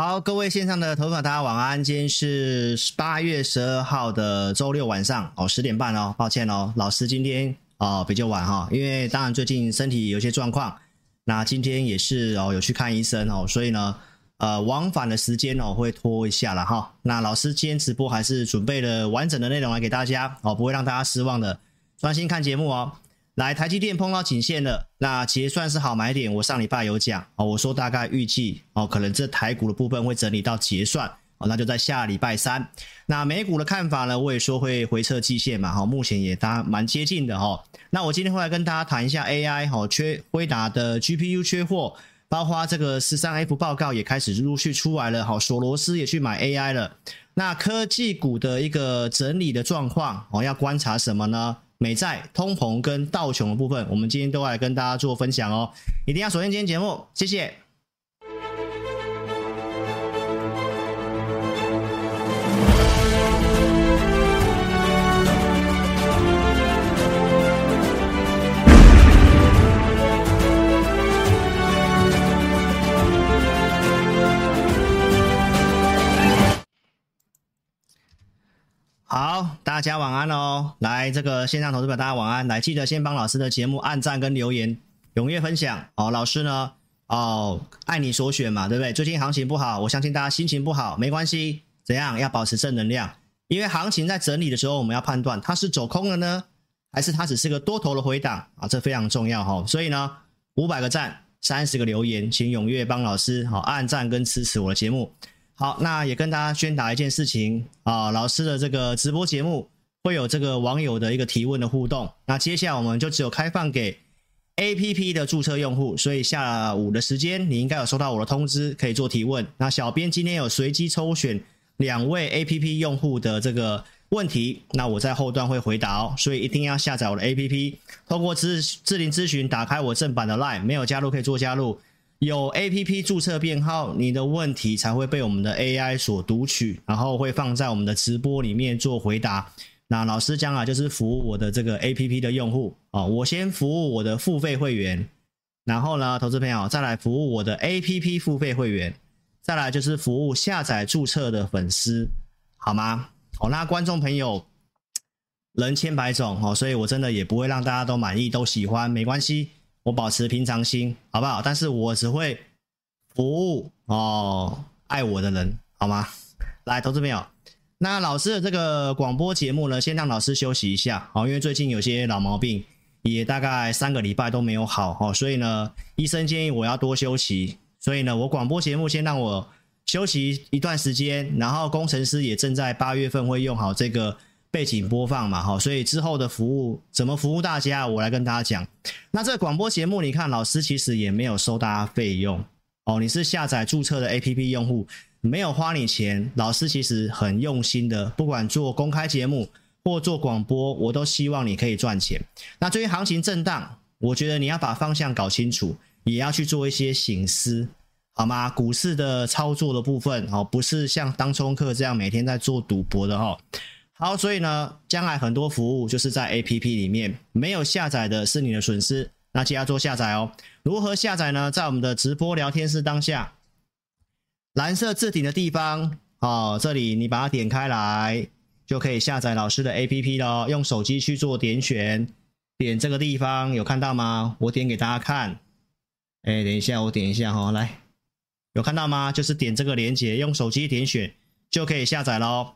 好，各位线上的投资者，大家晚安。今天是八月十二号的周六晚上哦，十点半哦。抱歉哦，老师今天哦比较晚哈，因为当然最近身体有些状况，那今天也是哦有去看医生哦，所以呢呃往返的时间哦会拖一下了哈。那老师今天直播还是准备了完整的内容来给大家哦，不会让大家失望的，专心看节目哦。来，台积电碰到颈线了，那结算是好买点。我上礼拜有讲哦，我说大概预计哦，可能这台股的部分会整理到结算哦，那就在下礼拜三。那美股的看法呢，我也说会回测季线嘛，哈，目前也大蛮接近的哈。那我今天会来跟大家谈一下 AI 哈，缺辉达的 GPU 缺货，包括这个十三 F 报告也开始陆续出来了，哈，索罗斯也去买 AI 了。那科技股的一个整理的状况哦，要观察什么呢？美债、通膨跟道琼的部分，我们今天都来跟大家做分享哦，一定要锁定今天节目，谢谢。好，大家晚安哦！来，这个线上投资者，大家晚安。来，记得先帮老师的节目按赞跟留言，踊跃分享哦。老师呢，哦，爱你所选嘛，对不对？最近行情不好，我相信大家心情不好，没关系，怎样？要保持正能量，因为行情在整理的时候，我们要判断它是走空了呢，还是它只是个多头的回档啊？这非常重要哈、哦。所以呢，五百个赞，三十个留言，请踊跃帮老师好、哦、按赞跟支持我的节目。好，那也跟大家宣达一件事情啊，老师的这个直播节目会有这个网友的一个提问的互动。那接下来我们就只有开放给 APP 的注册用户，所以下午的时间你应该有收到我的通知，可以做提问。那小编今天有随机抽选两位 APP 用户的这个问题，那我在后段会回答哦，所以一定要下载我的 APP，通过智智霖咨询打开我正版的 Line，没有加入可以做加入。有 APP 注册编号，你的问题才会被我们的 AI 所读取，然后会放在我们的直播里面做回答。那老师将来就是服务我的这个 APP 的用户啊，我先服务我的付费会员，然后呢，投资朋友再来服务我的 APP 付费会员，再来就是服务下载注册的粉丝，好吗？好，那观众朋友人千百种哦，所以我真的也不会让大家都满意、都喜欢，没关系。我保持平常心，好不好？但是我只会服务哦，爱我的人，好吗？来，投资朋友，那老师的这个广播节目呢，先让老师休息一下，好，因为最近有些老毛病，也大概三个礼拜都没有好，哦，所以呢，医生建议我要多休息，所以呢，我广播节目先让我休息一段时间，然后工程师也正在八月份会用好这个。背景播放嘛，哈，所以之后的服务怎么服务大家，我来跟大家讲。那这个广播节目，你看老师其实也没有收大家费用哦，你是下载注册的 APP 用户，没有花你钱，老师其实很用心的，不管做公开节目或做广播，我都希望你可以赚钱。那对于行情震荡，我觉得你要把方向搞清楚，也要去做一些省思，好吗？股市的操作的部分哦，不是像当冲客这样每天在做赌博的哈。好，所以呢，将来很多服务就是在 APP 里面，没有下载的是你的损失。那记得做下载哦。如何下载呢？在我们的直播聊天室当下，蓝色置顶的地方，哦，这里你把它点开来，就可以下载老师的 APP 了。用手机去做点选，点这个地方，有看到吗？我点给大家看。哎，等一下，我点一下哈，来，有看到吗？就是点这个连接，用手机点选就可以下载喽。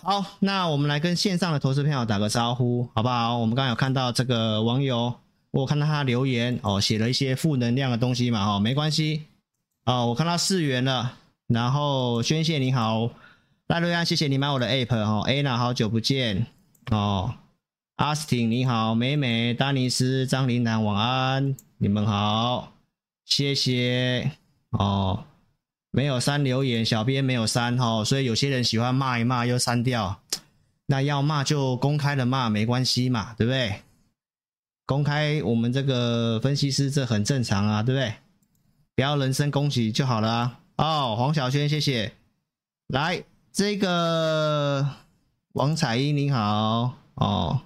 好，那我们来跟线上的投资朋友打个招呼，好不好？我们刚刚有看到这个网友我看到他留言哦，写了一些负能量的东西嘛，哈，没关系。哦，我看到四元了，然后宣泄你好，赖瑞安，谢谢你买我的 app 哦，Anna 好久不见。哦，阿斯汀你好，美美，丹尼斯，张琳南晚安，你们好，谢谢。哦，没有删留言，小编没有删哈，所以有些人喜欢骂一骂又删掉，那要骂就公开的骂没关系嘛，对不对？公开我们这个分析师，这很正常啊，对不对？不要人身攻击就好了啊。哦，黄小轩，谢谢。来，这个王彩英，你好哦。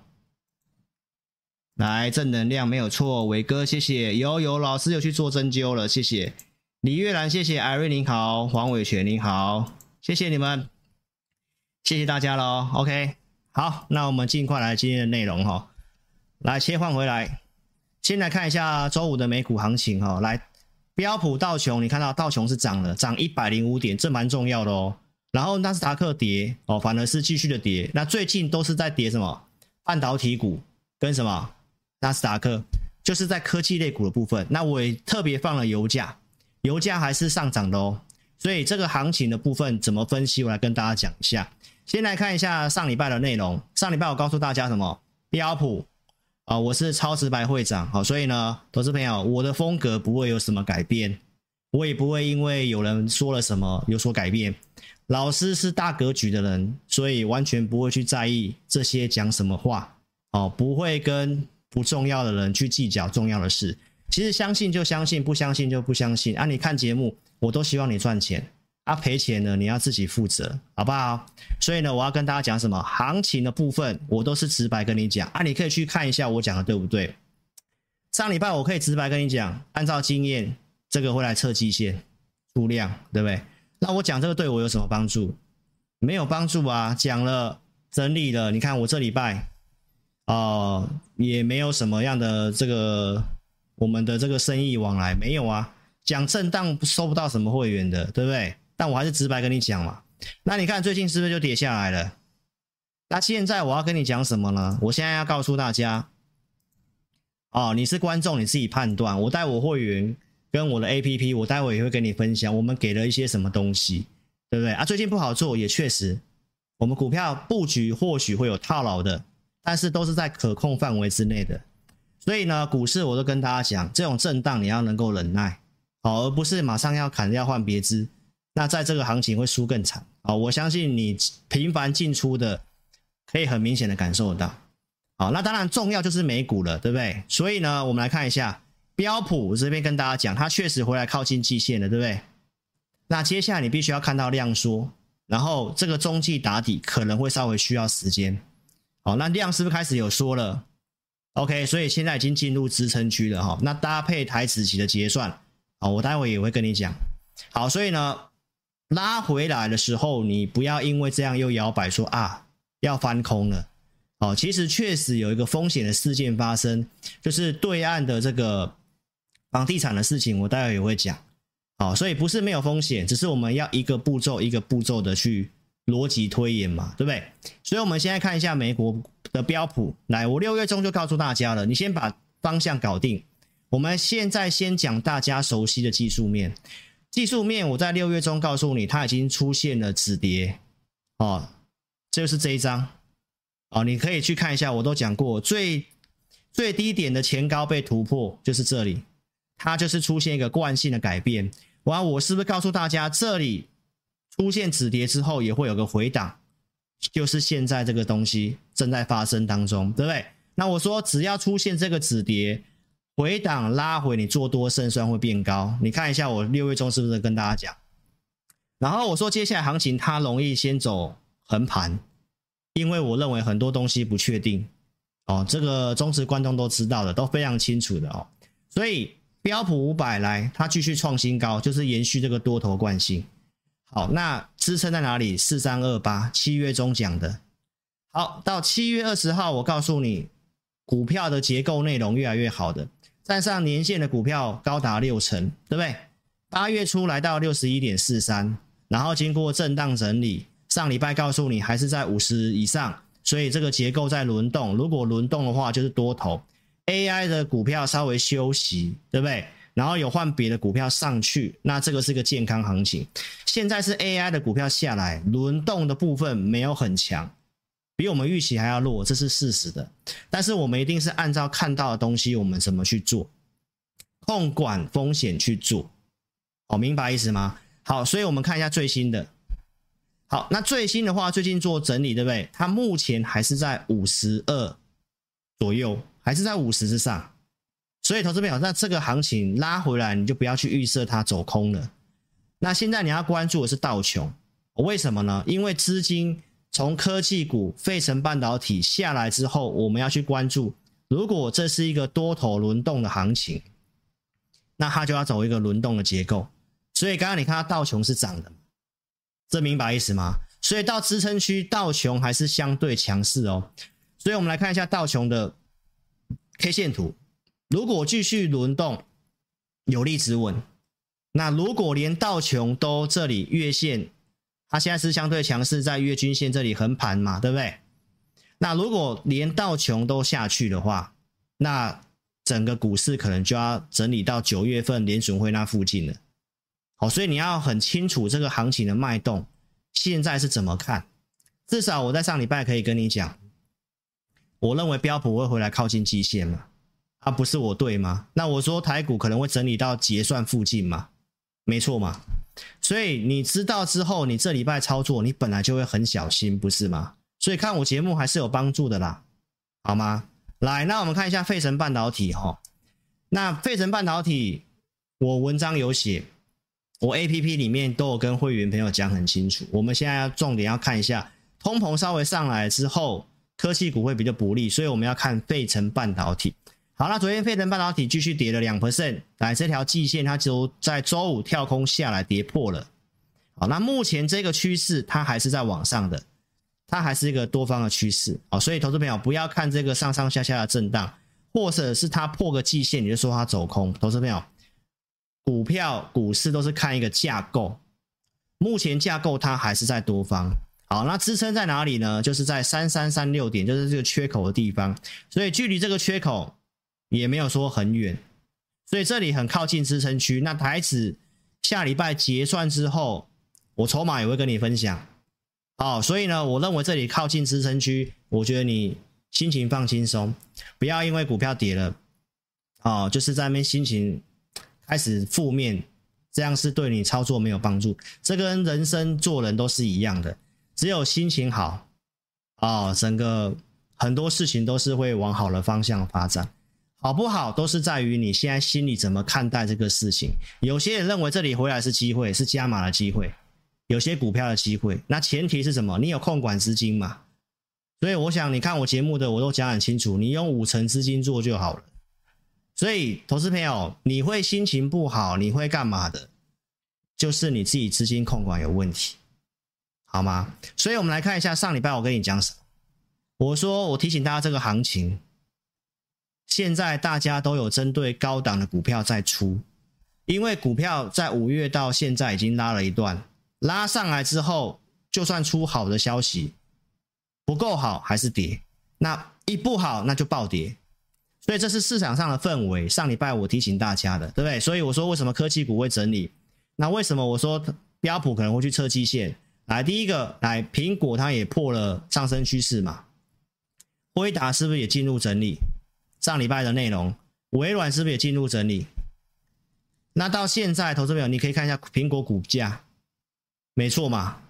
来，正能量没有错，伟哥，谢谢。有有老师有去做针灸了，谢谢。李月兰，谢谢。艾瑞，你好。黄伟全，你好，谢谢你们，谢谢大家喽。OK，好，那我们尽快来今天的内容哈。来切换回来，先来看一下周五的美股行情哈。来，标普道琼，你看到道琼是涨了，涨一百零五点，这蛮重要的哦。然后纳斯达克跌哦，反而是继续的跌。那最近都是在跌什么？半导体股跟什么？纳斯达克就是在科技类股的部分。那我也特别放了油价，油价还是上涨的哦。所以这个行情的部分怎么分析？我来跟大家讲一下。先来看一下上礼拜的内容。上礼拜我告诉大家什么？标普。啊，我是超直白会长，好，所以呢，投资朋友，我的风格不会有什么改变，我也不会因为有人说了什么有所改变。老师是大格局的人，所以完全不会去在意这些讲什么话，哦，不会跟不重要的人去计较重要的事。其实相信就相信，不相信就不相信。啊，你看节目，我都希望你赚钱。啊，赔钱呢，你要自己负责，好不好？所以呢，我要跟大家讲什么？行情的部分，我都是直白跟你讲啊，你可以去看一下我讲的对不对？上礼拜我可以直白跟你讲，按照经验，这个会来测季线出量，对不对？那我讲这个对我有什么帮助？没有帮助啊！讲了，整理了，你看我这礼拜，哦、也没有什么样的这个我们的这个生意往来，没有啊。讲震荡收不到什么会员的，对不对？但我还是直白跟你讲嘛，那你看最近是不是就跌下来了？那现在我要跟你讲什么呢？我现在要告诉大家，哦，你是观众，你自己判断。我带我会员跟我的 APP，我待会也会跟你分享，我们给了一些什么东西，对不对啊？最近不好做，也确实，我们股票布局或许会有套牢的，但是都是在可控范围之内的。所以呢，股市我都跟大家讲，这种震荡你要能够忍耐，好，而不是马上要砍掉换别支。那在这个行情会输更惨啊！我相信你频繁进出的，可以很明显的感受到。好，那当然重要就是美股了，对不对？所以呢，我们来看一下标普，我这边跟大家讲，它确实回来靠近季线了，对不对？那接下来你必须要看到量缩，然后这个中继打底可能会稍微需要时间。好，那量是不是开始有缩了？OK，所以现在已经进入支撑区了哈。那搭配台子期的结算，好，我待会也会跟你讲。好，所以呢。拉回来的时候，你不要因为这样又摇摆说啊要翻空了。哦，其实确实有一个风险的事件发生，就是对岸的这个房地产的事情，我待会也会讲。好，所以不是没有风险，只是我们要一个步骤一个步骤的去逻辑推演嘛，对不对？所以我们现在看一下美国的标普，来，我六月中就告诉大家了，你先把方向搞定。我们现在先讲大家熟悉的技术面。技术面，我在六月中告诉你，它已经出现了止跌，哦，这就是这一张，哦，你可以去看一下，我都讲过，最最低点的前高被突破，就是这里，它就是出现一个惯性的改变。哇，我是不是告诉大家，这里出现止跌之后也会有个回档，就是现在这个东西正在发生当中，对不对？那我说，只要出现这个止跌。回档拉回，你做多胜算会变高。你看一下我六月中是不是跟大家讲？然后我说接下来行情它容易先走横盘，因为我认为很多东西不确定哦。这个忠实观众都知道的，都非常清楚的哦。所以标普五百来，它继续创新高，就是延续这个多头惯性。好，那支撑在哪里？四三二八，七月中讲的。好，到七月二十号，我告诉你，股票的结构内容越来越好的。站上年线的股票高达六成，对不对？八月初来到六十一点四三，然后经过震荡整理，上礼拜告诉你还是在五十以上，所以这个结构在轮动。如果轮动的话，就是多头。AI 的股票稍微休息，对不对？然后有换别的股票上去，那这个是个健康行情。现在是 AI 的股票下来，轮动的部分没有很强，比我们预期还要弱，这是事实的。但是我们一定是按照看到的东西，我们怎么去做，控管风险去做。好，明白意思吗？好，所以我们看一下最新的。好，那最新的话，最近做整理，对不对？它目前还是在五十二左右，还是在五十之上。所以，投资朋友，那这个行情拉回来，你就不要去预设它走空了。那现在你要关注的是道琼，为什么呢？因为资金从科技股、费城半导体下来之后，我们要去关注，如果这是一个多头轮动的行情，那它就要走一个轮动的结构。所以，刚刚你看到道琼是涨的，这明白意思吗？所以到支撑区，道琼还是相对强势哦。所以我们来看一下道琼的 K 线图。如果继续轮动，有力止稳。那如果连道琼都这里月线，它现在是相对强势，在月均线这里横盘嘛，对不对？那如果连道琼都下去的话，那整个股市可能就要整理到九月份联准会那附近了。好，所以你要很清楚这个行情的脉动，现在是怎么看？至少我在上礼拜可以跟你讲，我认为标普会回来靠近季线嘛。啊，不是我对吗？那我说台股可能会整理到结算附近嘛，没错嘛。所以你知道之后，你这礼拜操作，你本来就会很小心，不是吗？所以看我节目还是有帮助的啦，好吗？来，那我们看一下费城半导体哈。那费城半导体，我文章有写，我 APP 里面都有跟会员朋友讲很清楚。我们现在要重点要看一下，通膨稍微上来之后，科技股会比较不利，所以我们要看费城半导体。好，那昨天费城半导体继续跌了两 percent，来这条季线它就在周五跳空下来跌破了。好，那目前这个趋势它还是在往上的，它还是一个多方的趋势。好，所以投资朋友不要看这个上上下下的震荡，或者是它破个季线你就说它走空。投资朋友，股票股市都是看一个架构，目前架构它还是在多方。好，那支撑在哪里呢？就是在三三三六点，就是这个缺口的地方。所以距离这个缺口。也没有说很远，所以这里很靠近支撑区。那台子下礼拜结算之后，我筹码也会跟你分享。好，所以呢，我认为这里靠近支撑区，我觉得你心情放轻松，不要因为股票跌了，哦，就是在那边心情开始负面，这样是对你操作没有帮助。这跟人生做人都是一样的，只有心情好，哦，整个很多事情都是会往好的方向发展。好不好，都是在于你现在心里怎么看待这个事情。有些人认为这里回来是机会，是加码的机会，有些股票的机会。那前提是什么？你有控管资金嘛？所以我想，你看我节目的，我都讲很清楚，你用五成资金做就好了。所以，投资朋友，你会心情不好，你会干嘛的？就是你自己资金控管有问题，好吗？所以我们来看一下上礼拜我跟你讲什么。我说，我提醒大家这个行情。现在大家都有针对高档的股票在出，因为股票在五月到现在已经拉了一段，拉上来之后，就算出好的消息，不够好还是跌，那一不好那就暴跌，所以这是市场上的氛围。上礼拜我提醒大家的，对不对？所以我说为什么科技股会整理？那为什么我说标普可能会去测基线？来，第一个，来苹果它也破了上升趋势嘛，辉达是不是也进入整理？上礼拜的内容，微软是不是也进入整理？那到现在，投资朋友，你可以看一下苹果股价，没错嘛，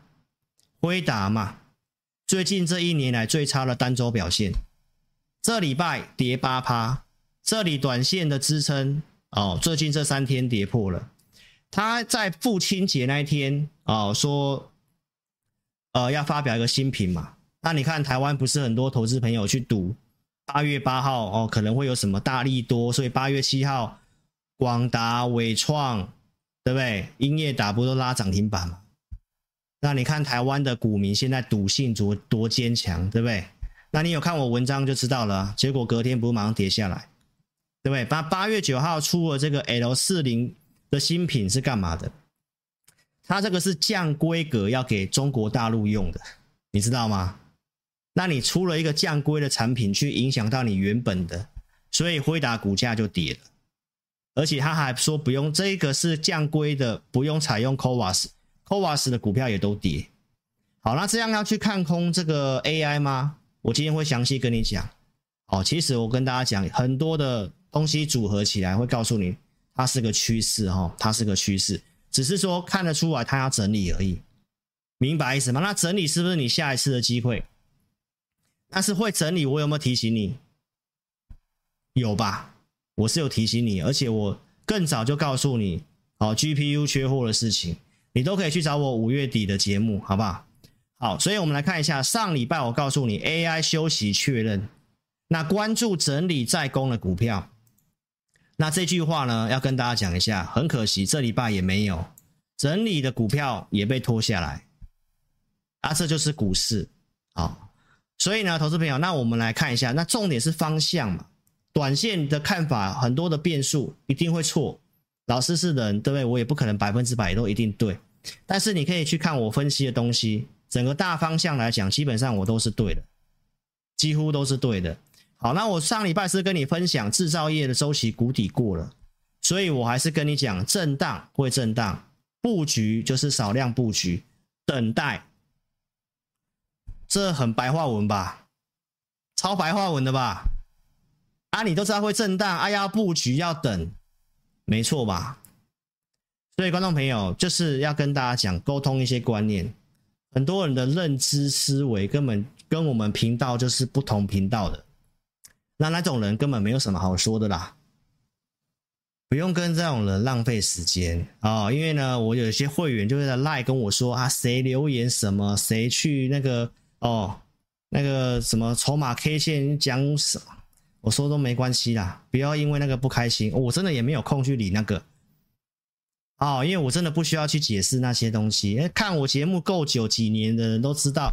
辉达嘛，最近这一年来最差的单周表现，这礼拜跌八趴，这里短线的支撑哦，最近这三天跌破了。他在父亲节那一天哦说，呃，要发表一个新品嘛，那你看台湾不是很多投资朋友去赌？八月八号哦，可能会有什么大利多，所以八月七号，广达、伟创，对不对？英业达不都拉涨停板吗？那你看台湾的股民现在赌性多多坚强，对不对？那你有看我文章就知道了。结果隔天不是马上跌下来，对不对？八八月九号出了这个 L 四零的新品是干嘛的？它这个是降规格要给中国大陆用的，你知道吗？那你出了一个降规的产品，去影响到你原本的，所以辉达股价就跌了，而且他还说不用这个是降规的，不用采用 CoWoS，CoWoS 的股票也都跌。好，那这样要去看空这个 AI 吗？我今天会详细跟你讲。哦，其实我跟大家讲，很多的东西组合起来会告诉你，它是个趋势哈，它是个趋势，只是说看得出来它要整理而已，明白意思吗？那整理是不是你下一次的机会？但是会整理，我有没有提醒你？有吧？我是有提醒你，而且我更早就告诉你，哦，GPU 缺货的事情，你都可以去找我五月底的节目，好不好？好，所以我们来看一下上礼拜我告诉你 AI 休息确认。那关注整理在攻的股票，那这句话呢，要跟大家讲一下。很可惜，这礼拜也没有整理的股票也被拖下来，啊，这就是股市好。所以呢，投资朋友，那我们来看一下，那重点是方向嘛。短线的看法很多的变数，一定会错。老师是人，对不对？我也不可能百分之百都一定对。但是你可以去看我分析的东西，整个大方向来讲，基本上我都是对的，几乎都是对的。好，那我上礼拜是跟你分享制造业的周期谷底过了，所以我还是跟你讲，震荡会震荡，布局就是少量布局，等待，这很白话文吧，超白话文的吧？啊，你都知道会震荡，啊，呀布局要等，没错吧？所以观众朋友就是要跟大家讲，沟通一些观念，很多人的认知思维根本跟我们频道就是不同频道的。那那种人根本没有什么好说的啦，不用跟这种人浪费时间啊、哦！因为呢，我有一些会员就会在赖跟我说啊，谁留言什么，谁去那个哦，那个什么筹码 K 线讲什么，我说都没关系啦，不要因为那个不开心，我真的也没有空去理那个哦，因为我真的不需要去解释那些东西，看我节目够久几年的人都知道。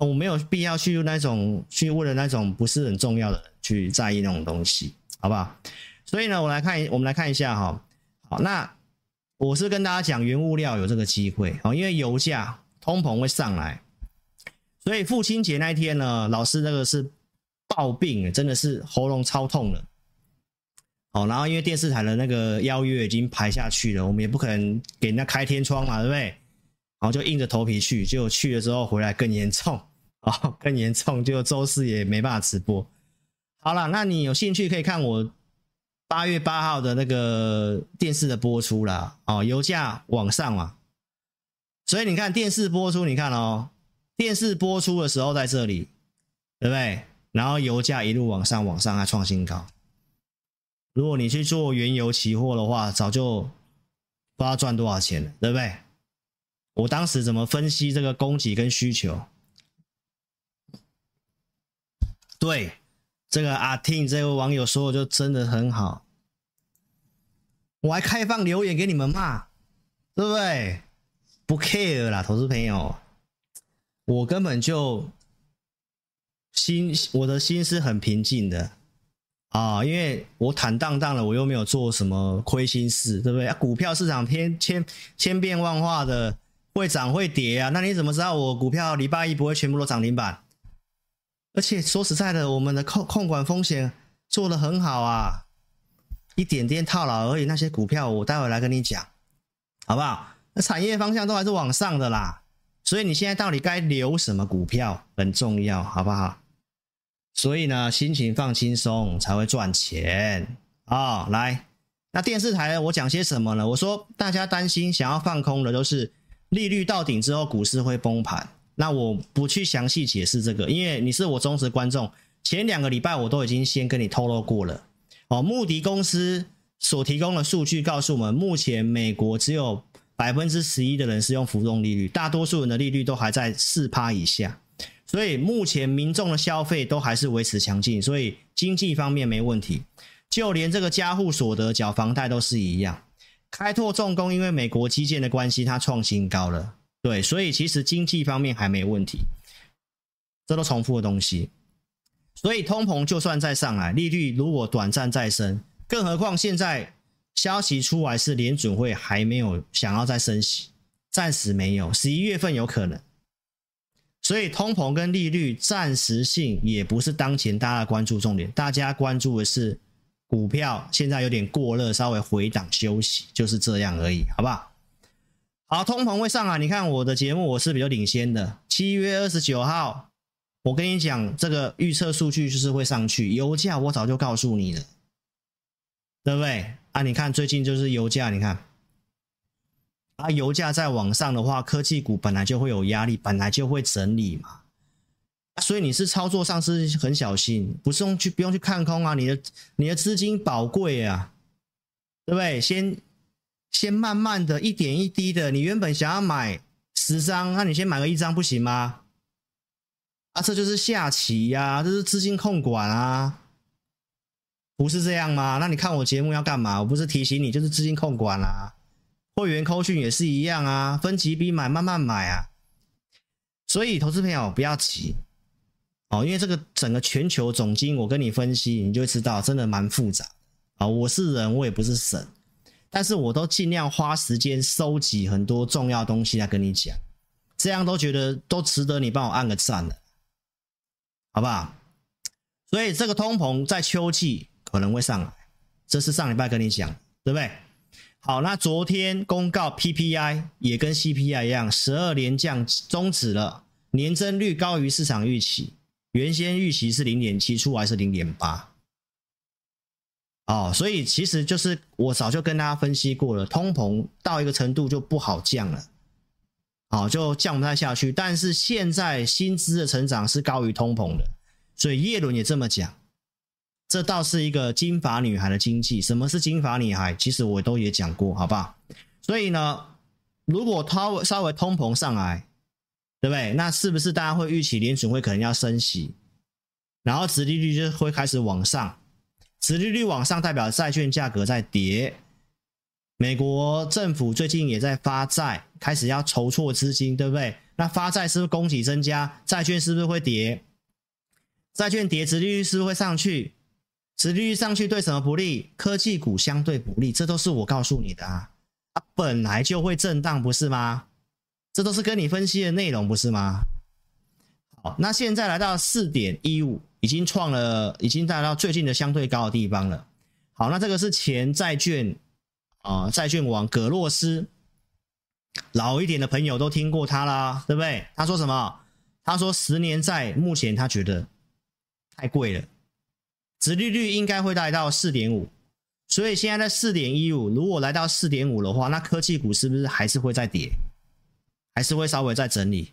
我没有必要去那种去为了那种不是很重要的去在意那种东西，好不好？所以呢，我来看，我们来看一下哈。好，那我是跟大家讲，原物料有这个机会哦，因为油价通膨会上来，所以父亲节那一天呢，老师那个是暴病，真的是喉咙超痛了。哦，然后因为电视台的那个邀约已经排下去了，我们也不可能给人家开天窗嘛，对不对？然后就硬着头皮去，结果去了之后回来更严重。哦，更严重，就周四也没办法直播。好了，那你有兴趣可以看我八月八号的那个电视的播出啦。哦，油价往上嘛，所以你看电视播出，你看哦，电视播出的时候在这里，对不对？然后油价一路往上，往上还创新高。如果你去做原油期货的话，早就不知道赚多少钱了，对不对？我当时怎么分析这个供给跟需求？对，这个阿听这位网友说的就真的很好，我还开放留言给你们骂，对不对？不 care 啦，投资朋友，我根本就心我的心是很平静的啊，因为我坦荡荡的，我又没有做什么亏心事，对不对？股票市场天千千变万化的，会涨会跌啊，那你怎么知道我股票礼拜一不会全部都涨停板？而且说实在的，我们的控控管风险做得很好啊，一点点套牢而已。那些股票我待会来跟你讲，好不好？那产业方向都还是往上的啦，所以你现在到底该留什么股票很重要，好不好？所以呢，心情放轻松才会赚钱啊、哦！来，那电视台我讲些什么呢？我说大家担心想要放空的都是利率到顶之后股市会崩盘。那我不去详细解释这个，因为你是我忠实观众。前两个礼拜我都已经先跟你透露过了。哦，穆迪公司所提供的数据告诉我们，目前美国只有百分之十一的人是用浮动利率，大多数人的利率都还在四趴以下。所以目前民众的消费都还是维持强劲，所以经济方面没问题。就连这个家户所得缴房贷都是一样。开拓重工因为美国基建的关系，它创新高了。对，所以其实经济方面还没问题，这都重复的东西。所以通膨就算再上来，利率如果短暂再升，更何况现在消息出来是联准会还没有想要再升息，暂时没有，十一月份有可能。所以通膨跟利率暂时性也不是当前大家关注重点，大家关注的是股票现在有点过热，稍微回档休息，就是这样而已，好不好？好，通膨会上啊，你看我的节目我是比较领先的，七月二十九号，我跟你讲这个预测数据就是会上去，油价我早就告诉你了，对不对？啊，你看最近就是油价，你看。啊，油价再往上的话，科技股本来就会有压力，本来就会整理嘛。所以你是操作上是很小心，不是用去不用去看空啊。你的你的资金宝贵啊，对不对？先先慢慢的一点一滴的，你原本想要买十张，那你先买个一张不行吗？啊，这就是下棋呀，这是资金控管啊，不是这样吗？那你看我节目要干嘛？我不是提醒你，就是资金控管啊。会员扣讯也是一样啊，分期比买，慢慢买啊。所以投资朋友不要急哦，因为这个整个全球总经，我跟你分析，你就知道真的蛮复杂啊。我是人，我也不是神，但是我都尽量花时间收集很多重要东西来跟你讲，这样都觉得都值得你帮我按个赞了，好不好？所以这个通膨在秋季可能会上来，这是上礼拜跟你讲，对不对？好，那昨天公告 PPI 也跟 CPI 一样，十二连降终止了，年增率高于市场预期，原先预期是零点七，出来是零点八。哦，所以其实就是我早就跟大家分析过了，通膨到一个程度就不好降了，哦，就降不太下去。但是现在薪资的成长是高于通膨的，所以叶伦也这么讲。这倒是一个金发女孩的经济。什么是金发女孩？其实我都也讲过，好不好？所以呢，如果它稍微通膨上来，对不对？那是不是大家会预期联准会可能要升息，然后殖利率就会开始往上？殖利率往上代表债券价格在跌。美国政府最近也在发债，开始要筹措资金，对不对？那发债是不是供给增加？债券是不是会跌？债券跌，殖利率是不是会上去？殖利率上去对什么不利？科技股相对不利，这都是我告诉你的啊！它本来就会震荡，不是吗？这都是跟你分析的内容，不是吗？好，那现在来到四点一五，已经创了，已经达到最近的相对高的地方了。好，那这个是前债券啊、债券王葛洛斯，老一点的朋友都听过他啦，对不对？他说什么？他说十年债目前他觉得太贵了。殖利率应该会来到四点五，所以现在在四点一五，如果来到四点五的话，那科技股是不是还是会再跌，还是会稍微再整理？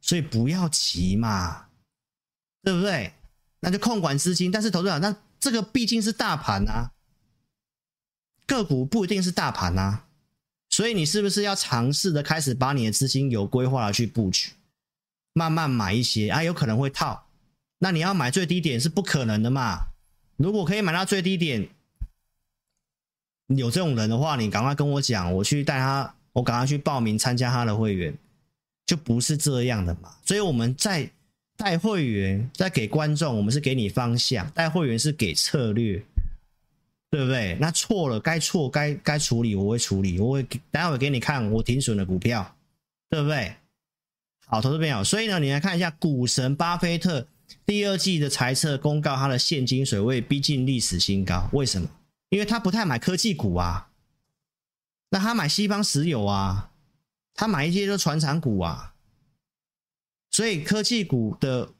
所以不要急嘛，对不对？那就控管资金，但是投资者，那这个毕竟是大盘啊，个股不一定是大盘啊，所以你是不是要尝试的开始把你的资金有规划的去布局，慢慢买一些啊，有可能会套。那你要买最低点是不可能的嘛？如果可以买到最低点，有这种人的话，你赶快跟我讲，我去带他，我赶快去报名参加他的会员，就不是这样的嘛。所以我们在带会员，在给观众，我们是给你方向；带会员是给策略，对不对？那错了，该错该该处理，我会处理，我会待会给你看我停损的股票，对不对？好，投资朋友，所以呢，你来看一下股神巴菲特。第二季的财测公告，他的现金水位逼近历史新高。为什么？因为他不太买科技股啊，那他买西方石油啊，他买一些就船厂股啊，所以科技股的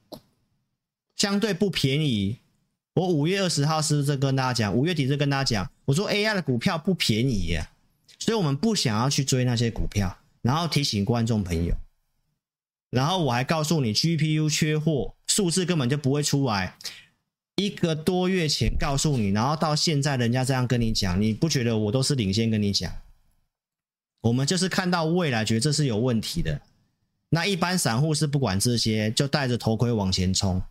相对不便宜。我五月二十号是不是跟大家讲？五月底就跟大家讲，我说 AI 的股票不便宜呀，所以我们不想要去追那些股票，然后提醒观众朋友，然后我还告诉你 GPU 缺货。数字根本就不会出来，一个多月前告诉你，然后到现在人家这样跟你讲，你不觉得我都是领先跟你讲？我们就是看到未来，觉得这是有问题的。那一般散户是不管这些，就戴着头盔往前冲，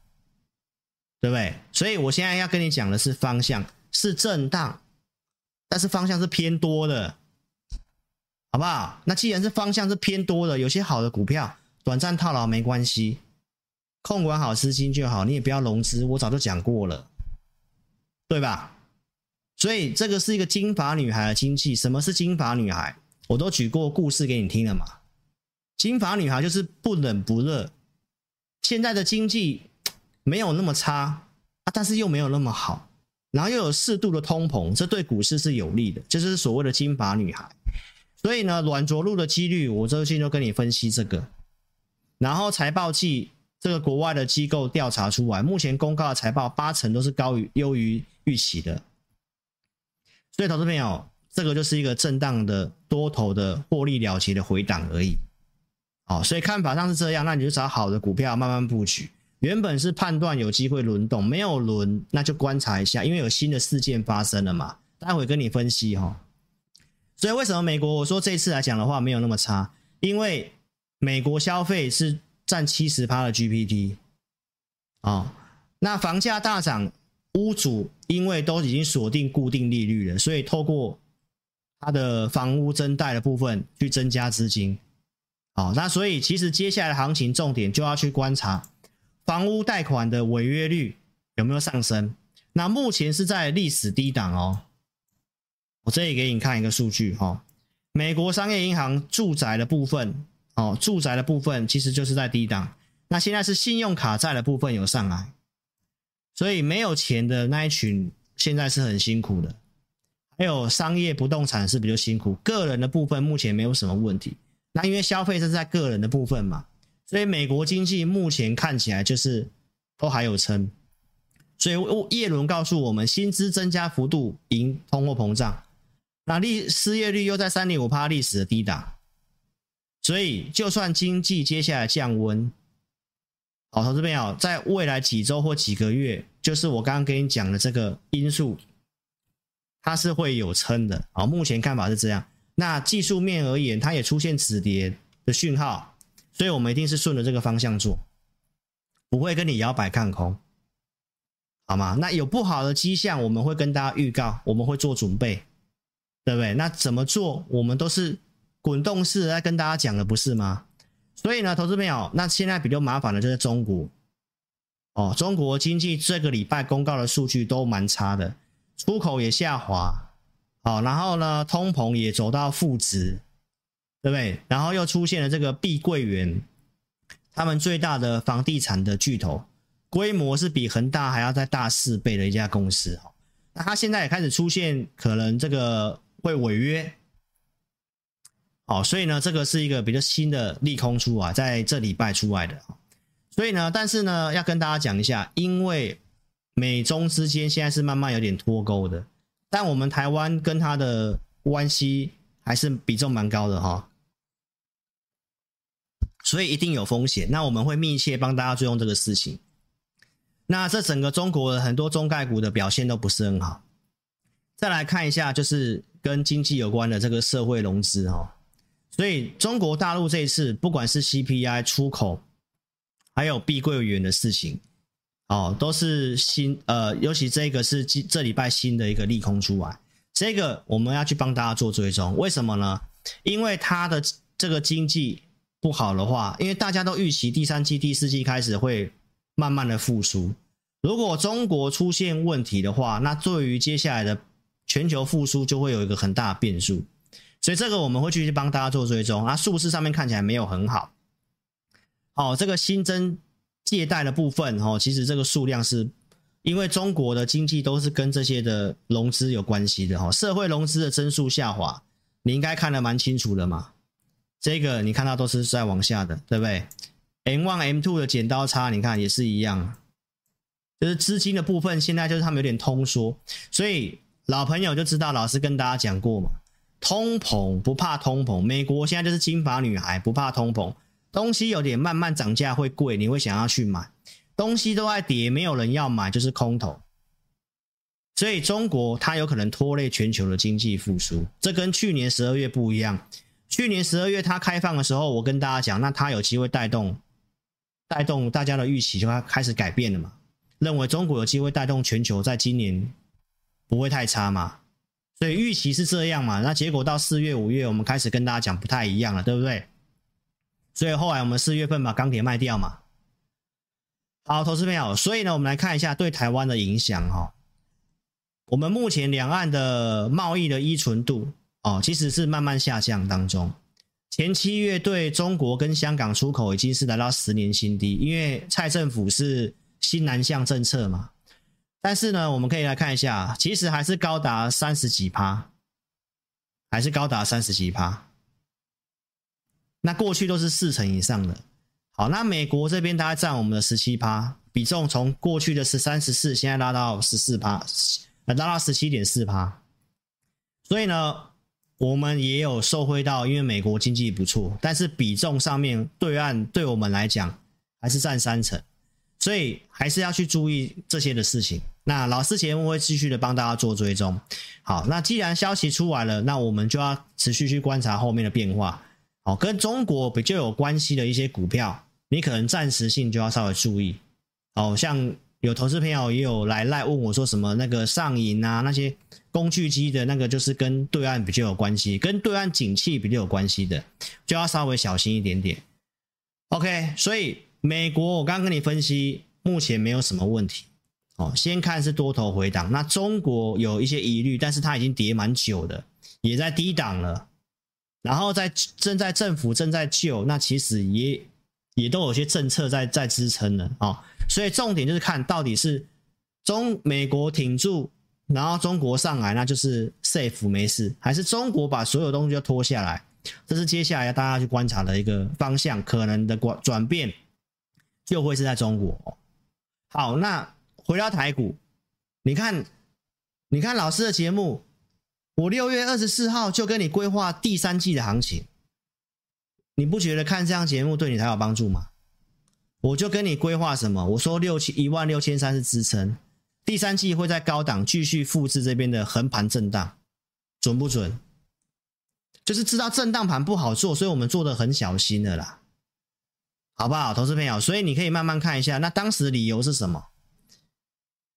对不对？所以我现在要跟你讲的是方向是震荡，但是方向是偏多的，好不好？那既然是方向是偏多的，有些好的股票，短暂套牢没关系。控管好资金就好，你也不要融资。我早就讲过了，对吧？所以这个是一个金发女孩的经济。什么是金发女孩？我都举过故事给你听了嘛。金发女孩就是不冷不热，现在的经济没有那么差啊，但是又没有那么好，然后又有适度的通膨，这对股市是有利的，这就是所谓的金发女孩。所以呢，软着陆的几率，我最近就跟你分析这个。然后财报季，这个国外的机构调查出来，目前公告的财报八成都是高于优于预期的。所以，投资朋友，这个就是一个震荡的多头的获利了结的回档而已。好，所以看法上是这样，那你就找好的股票慢慢布局。原本是判断有机会轮动，没有轮，那就观察一下，因为有新的事件发生了嘛。待会跟你分析哈。所以为什么美国我说这次来讲的话没有那么差？因为美国消费是占七十趴的 GPT 啊，那房价大涨，屋主因为都已经锁定固定利率了，所以透过他的房屋增贷的部分去增加资金。好，那所以其实接下来的行情重点就要去观察房屋贷款的违约率有没有上升。那目前是在历史低档哦。我这里给你看一个数据哈，美国商业银行住宅的部分哦，住宅的部分其实就是在低档。那现在是信用卡债的部分有上来，所以没有钱的那一群现在是很辛苦的。还有商业不动产是比较辛苦，个人的部分目前没有什么问题。那因为消费是在个人的部分嘛，所以美国经济目前看起来就是都还有撑。所以叶伦告诉我们，薪资增加幅度赢通货膨胀，那利失业率又在三点五趴历史的低档，所以就算经济接下来降温，好，投资朋友，在未来几周或几个月，就是我刚刚跟你讲的这个因素，它是会有撑的。好，目前看法是这样。那技术面而言，它也出现止跌的讯号，所以我们一定是顺着这个方向做，不会跟你摇摆看空，好吗？那有不好的迹象，我们会跟大家预告，我们会做准备，对不对？那怎么做？我们都是滚动式来跟大家讲的，不是吗？所以呢，投资朋友，那现在比较麻烦的就是中国，哦，中国经济这个礼拜公告的数据都蛮差的，出口也下滑。好，然后呢，通膨也走到负值，对不对？然后又出现了这个碧桂园，他们最大的房地产的巨头，规模是比恒大还要再大四倍的一家公司哦。那他现在也开始出现可能这个会违约，好，所以呢，这个是一个比较新的利空出来，在这礼拜出来的。所以呢，但是呢，要跟大家讲一下，因为美中之间现在是慢慢有点脱钩的。但我们台湾跟他的关系还是比重蛮高的哈，所以一定有风险。那我们会密切帮大家追踪这个事情。那这整个中国的很多中概股的表现都不是很好。再来看一下，就是跟经济有关的这个社会融资哈。所以中国大陆这一次，不管是 CPI 出口，还有碧桂园的事情。哦，都是新呃，尤其这个是这礼拜新的一个利空出来，这个我们要去帮大家做追踪。为什么呢？因为它的这个经济不好的话，因为大家都预期第三季、第四季开始会慢慢的复苏。如果中国出现问题的话，那对于接下来的全球复苏就会有一个很大的变数。所以这个我们会继续帮大家做追踪。啊，数字上面看起来没有很好。哦，这个新增。借贷的部分，哦，其实这个数量是，因为中国的经济都是跟这些的融资有关系的，哈，社会融资的增速下滑，你应该看得蛮清楚的嘛。这个你看到都是在往下的，对不对？M one M two 的剪刀差，你看也是一样，就是资金的部分，现在就是他们有点通缩，所以老朋友就知道，老师跟大家讲过嘛，通膨不怕通膨，美国现在就是金发女孩不怕通膨。东西有点慢慢涨价会贵，你会想要去买。东西都在跌，没有人要买，就是空头。所以中国它有可能拖累全球的经济复苏，这跟去年十二月不一样。去年十二月它开放的时候，我跟大家讲，那它有机会带动带动大家的预期就要开始改变了嘛，认为中国有机会带动全球在今年不会太差嘛。所以预期是这样嘛，那结果到四月五月，我们开始跟大家讲不太一样了，对不对？所以后来我们四月份把钢铁卖掉嘛。好，投资朋友，所以呢，我们来看一下对台湾的影响哈。我们目前两岸的贸易的依存度哦，其实是慢慢下降当中。前七月对中国跟香港出口已经是来到十年新低，因为蔡政府是新南向政策嘛。但是呢，我们可以来看一下，其实还是高达三十几趴，还是高达三十几趴。那过去都是四成以上的。好，那美国这边大概占我们的十七趴，比重从过去的十三、十四，现在拉到十四趴，呃拉到十七点四趴。所以呢。我们也有受惠到，因为美国经济不错，但是比重上面对岸对我们来讲还是占三成，所以还是要去注意这些的事情。那老师节目会继续的帮大家做追踪。好，那既然消息出来了，那我们就要持续去观察后面的变化。好，跟中国比较有关系的一些股票，你可能暂时性就要稍微注意。哦，像。有投资朋友也有来赖问我说什么那个上银啊，那些工具机的那个就是跟对岸比较有关系，跟对岸景气比较有关系的，就要稍微小心一点点。OK，所以美国我刚刚跟你分析，目前没有什么问题。哦，先看是多头回档，那中国有一些疑虑，但是它已经跌蛮久的，也在低档了，然后在正在政府正在救，那其实也也都有些政策在在支撑了啊。哦所以重点就是看到底是中美国挺住，然后中国上来，那就是 safe 没事，还是中国把所有东西都拖下来？这是接下来要大家去观察的一个方向，可能的转转变就会是在中国。好，那回到台股，你看，你看老师的节目，我六月二十四号就跟你规划第三季的行情，你不觉得看这样节目对你才有帮助吗？我就跟你规划什么？我说六千一万六千三是支撑，第三季会在高档继续复制这边的横盘震荡，准不准？就是知道震荡盘不好做，所以我们做的很小心的啦，好不好，投资朋友？所以你可以慢慢看一下，那当时的理由是什么？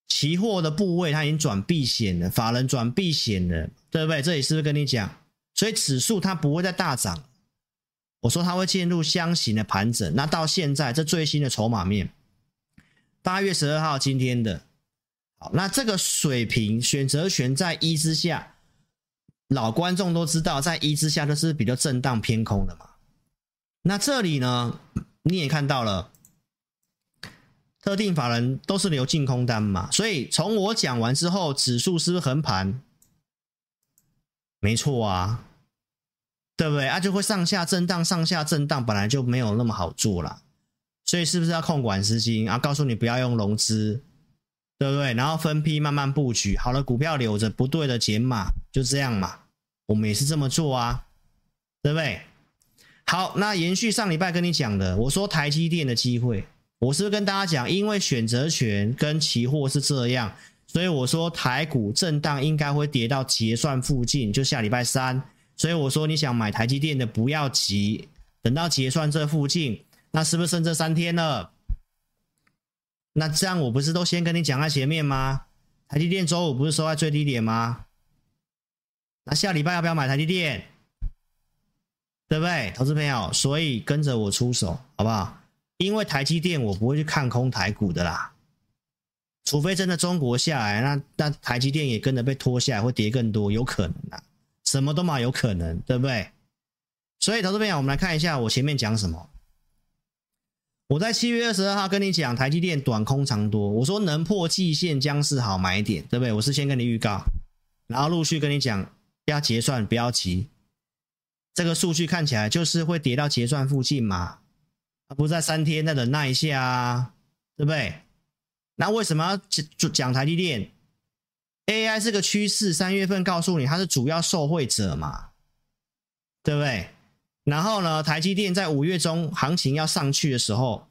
期货的部位它已经转避险了，法人转避险了，对不对？这里是不是跟你讲？所以指数它不会再大涨。我说它会进入箱型的盘整，那到现在这最新的筹码面，八月十二号今天的，好，那这个水平选择权在一之下，老观众都知道，在一之下都是比较震荡偏空的嘛。那这里呢，你也看到了，特定法人都是留净空单嘛，所以从我讲完之后，指数是不是横盘？没错啊。对不对啊？就会上下震荡，上下震荡本来就没有那么好做了，所以是不是要控管资金啊？告诉你不要用融资，对不对？然后分批慢慢布局，好了股票留着，不对的减码，就这样嘛。我们也是这么做啊，对不对？好，那延续上礼拜跟你讲的，我说台积电的机会，我是不是跟大家讲，因为选择权跟期货是这样，所以我说台股震荡应该会跌到结算附近，就下礼拜三。所以我说，你想买台积电的不要急，等到结算这附近，那是不是剩这三天了？那这样我不是都先跟你讲在前面吗？台积电周五不是收在最低点吗？那下礼拜要不要买台积电？对不对，投资朋友？所以跟着我出手，好不好？因为台积电我不会去看空台股的啦，除非真的中国下来，那那台积电也跟着被拖下来，会跌更多，有可能啊。什么都嘛有可能，对不对？所以，投资朋友，我们来看一下我前面讲什么。我在七月二十二号跟你讲台积电短空长多，我说能破季线将是好买点，对不对？我是先跟你预告，然后陆续跟你讲要结算，不要急。这个数据看起来就是会跌到结算附近嘛，啊，不在三天，再忍耐一下啊，对不对？那为什么要讲台积电？AI 是个趋势，三月份告诉你它是主要受惠者嘛，对不对？然后呢，台积电在五月中行情要上去的时候，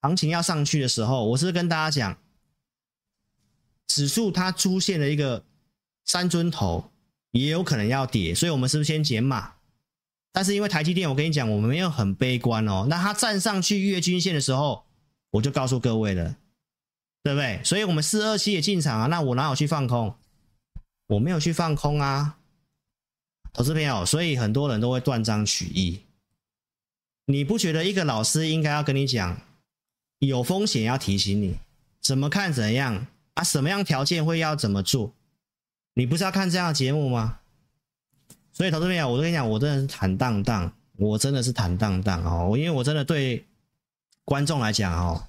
行情要上去的时候，我是不是跟大家讲，指数它出现了一个三尊头，也有可能要跌，所以我们是不是先减码？但是因为台积电，我跟你讲，我们没有很悲观哦。那它站上去月均线的时候，我就告诉各位了。对不对？所以我们四二七也进场啊，那我哪有去放空？我没有去放空啊，投资朋友。所以很多人都会断章取义。你不觉得一个老师应该要跟你讲，有风险要提醒你，怎么看怎样啊？什么样条件会要怎么做？你不是要看这样的节目吗？所以投资朋友，我都跟你讲，我真的是坦荡荡，我真的是坦荡荡哦。因为我真的对观众来讲哦，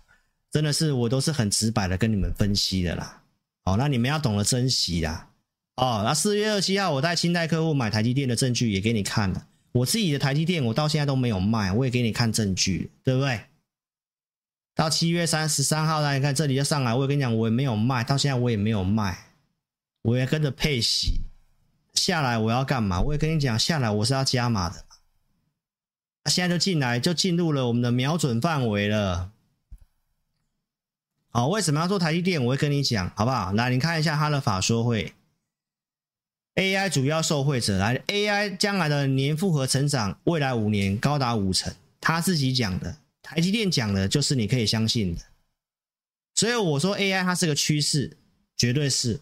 真的是我都是很直白的跟你们分析的啦。哦，那你们要懂得珍惜啦。哦，那四月二七号我带清代客户买台积电的证据也给你看了。我自己的台积电我到现在都没有卖，我也给你看证据，对不对？到七月三十三号，大家看这里就上来，我也跟你讲，我也没有卖，到现在我也没有卖，我也跟着配息下来，我要干嘛？我也跟你讲，下来我是要加码的。现在就进来，就进入了我们的瞄准范围了。好，为什么要做台积电？我会跟你讲，好不好？来，你看一下他的法说会，AI 主要受惠者，来，AI 将来的年复合成长，未来五年高达五成，他自己讲的。台积电讲的就是你可以相信的，所以我说 AI 它是个趋势，绝对是，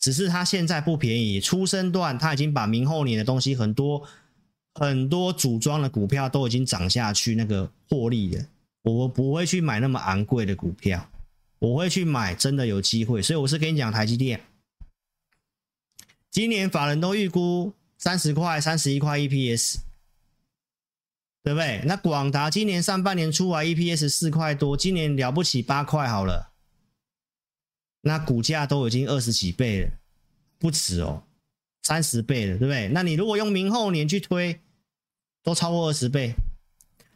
只是它现在不便宜，初生段它已经把明后年的东西很多很多组装的股票都已经涨下去，那个获利了，我不会去买那么昂贵的股票，我会去买真的有机会，所以我是跟你讲台积电，今年法人都预估三十块、三十一块 EPS。对不对？那广达今年上半年出来 EPS 四块多，今年了不起八块好了，那股价都已经二十几倍了，不止哦，三十倍了，对不对？那你如果用明后年去推，都超过二十倍。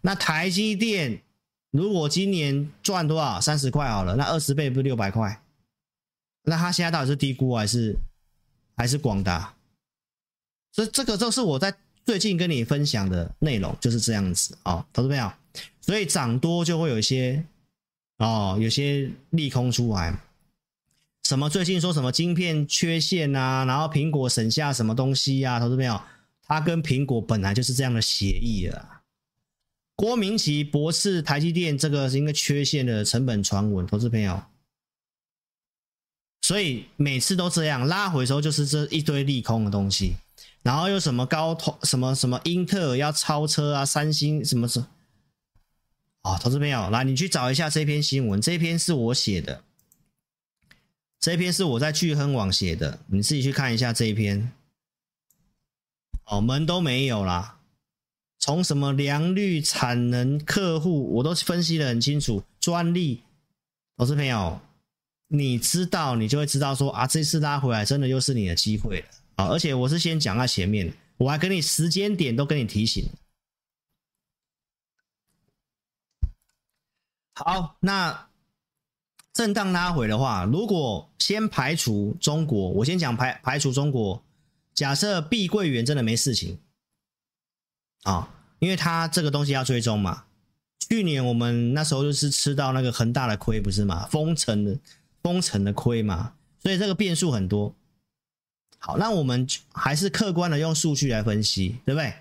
那台积电如果今年赚多少？三十块好了，那二十倍不是六百块？那它现在到底是低估还是还是广达？所以这个就是我在。最近跟你分享的内容就是这样子哦，投资朋友，所以涨多就会有一些哦，有些利空出来。什么最近说什么晶片缺陷啊，然后苹果省下什么东西啊？投资朋友，他跟苹果本来就是这样的协议了。郭明奇博士，台积电这个是应该缺陷的成本传闻，投资朋友。所以每次都这样拉回的时候，就是这一堆利空的东西。然后又什么高通什么什么英特尔要超车啊，三星什么什么啊，投资朋友来，你去找一下这篇新闻，这篇是我写的，这篇是我在聚亨网写的，你自己去看一下这一篇。哦，门都没有啦，从什么良率、产能、客户，我都分析得很清楚，专利，投资朋友，你知道你就会知道说啊，这次拉回来真的又是你的机会了。啊！而且我是先讲在前面，我还给你时间点都跟你提醒。好，那震荡拉回的话，如果先排除中国，我先讲排排除中国，假设碧桂园真的没事情啊，因为它这个东西要追踪嘛。去年我们那时候就是吃到那个恒大的亏，不是嘛？封城的封城的亏嘛，所以这个变数很多。好，那我们还是客观的用数据来分析，对不对？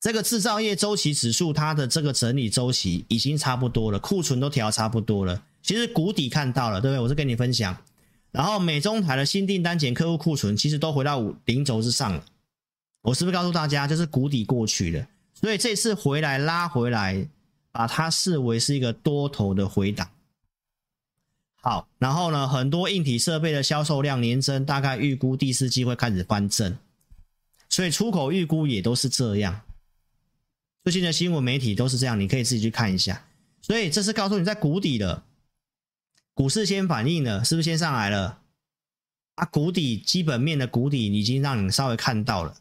这个制造业周期指数，它的这个整理周期已经差不多了，库存都调差不多了。其实谷底看到了，对不对？我是跟你分享。然后美中台的新订单减客户库存，其实都回到五零轴之上了。我是不是告诉大家，就是谷底过去了？所以这次回来拉回来，把它视为是一个多头的回档。好，然后呢，很多硬体设备的销售量年增，大概预估第四季会开始翻正，所以出口预估也都是这样。最近的新闻媒体都是这样，你可以自己去看一下。所以这是告诉你在谷底了，股市先反应了，是不是先上来了？啊，谷底基本面的谷底已经让你稍微看到了，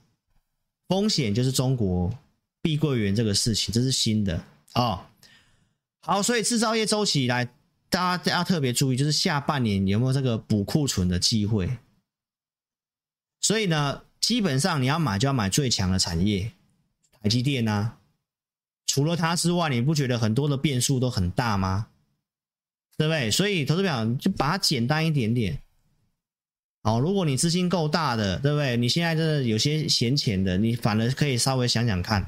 风险就是中国碧桂园这个事情，这是新的哦。好，所以制造业周期以来。大家要特别注意，就是下半年有没有这个补库存的机会？所以呢，基本上你要买就要买最强的产业，台积电啊。除了它之外，你不觉得很多的变数都很大吗？对不对？所以投资表就把它简单一点点。好，如果你资金够大的，对不对？你现在真的有些闲钱的，你反而可以稍微想想看，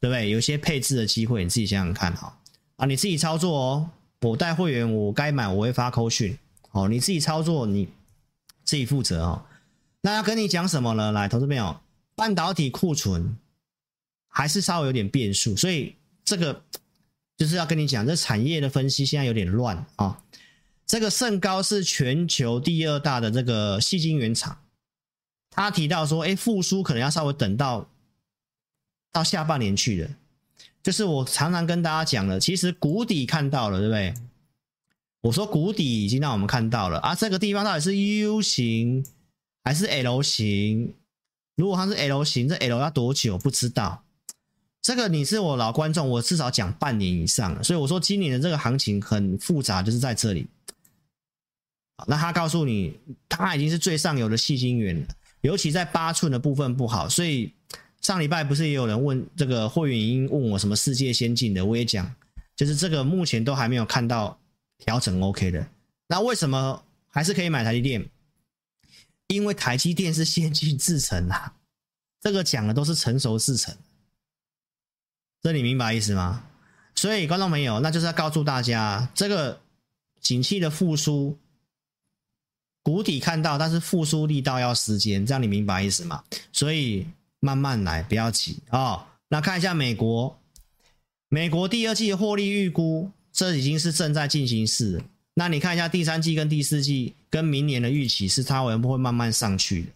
对不对？有些配置的机会，你自己想想看哈。啊，你自己操作哦。我带会员，我该买我会发扣讯，哦，你自己操作，你自己负责哦。那要跟你讲什么呢？来，投资朋友，半导体库存还是稍微有点变数，所以这个就是要跟你讲，这产业的分析现在有点乱啊、这个盛高是全球第二大的这个细晶原厂，他提到说，哎，复苏可能要稍微等到到下半年去了。就是我常常跟大家讲了，其实谷底看到了，对不对？我说谷底已经让我们看到了啊，这个地方到底是 U 型还是 L 型？如果它是 L 型，这 L 要多久？不知道。这个你是我老观众，我至少讲半年以上了，所以我说今年的这个行情很复杂，就是在这里。那他告诉你，他已经是最上游的矽晶圆了，尤其在八寸的部分不好。所以上礼拜不是也有人问这个会员音问我什么世界先进的，我也讲，就是这个目前都还没有看到调整 OK 的。那为什么还是可以买台积电？因为台积电是先进制程啊，这个讲的都是成熟制程。这你明白意思吗？所以观众朋友，那就是要告诉大家，这个景气的复苏，谷底看到，但是复苏力道要时间，这样你明白意思吗？所以慢慢来，不要急啊、哦。那看一下美国，美国第二季的获利预估，这已经是正在进行式。那你看一下第三季跟第四季跟明年的预期，是它会不会慢慢上去的？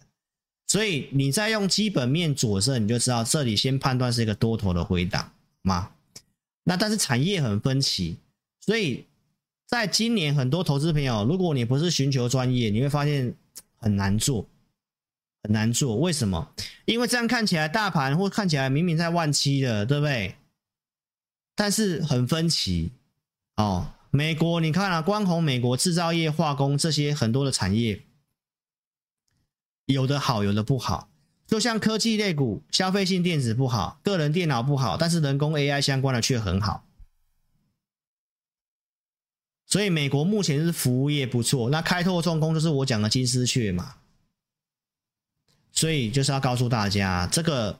所以你再用基本面佐证，你就知道这里先判断是一个多头的回档。吗？那但是产业很分歧，所以在今年很多投资朋友，如果你不是寻求专业，你会发现很难做，很难做。为什么？因为这样看起来大盘或看起来明明在万七的，对不对？但是很分歧哦。美国你看啊，光红美国制造业、化工这些很多的产业，有的好，有的不好。就像科技类股、消费性电子不好，个人电脑不好，但是人工 AI 相关的却很好。所以美国目前是服务业不错，那开拓重工就是我讲的金丝雀嘛。所以就是要告诉大家，这个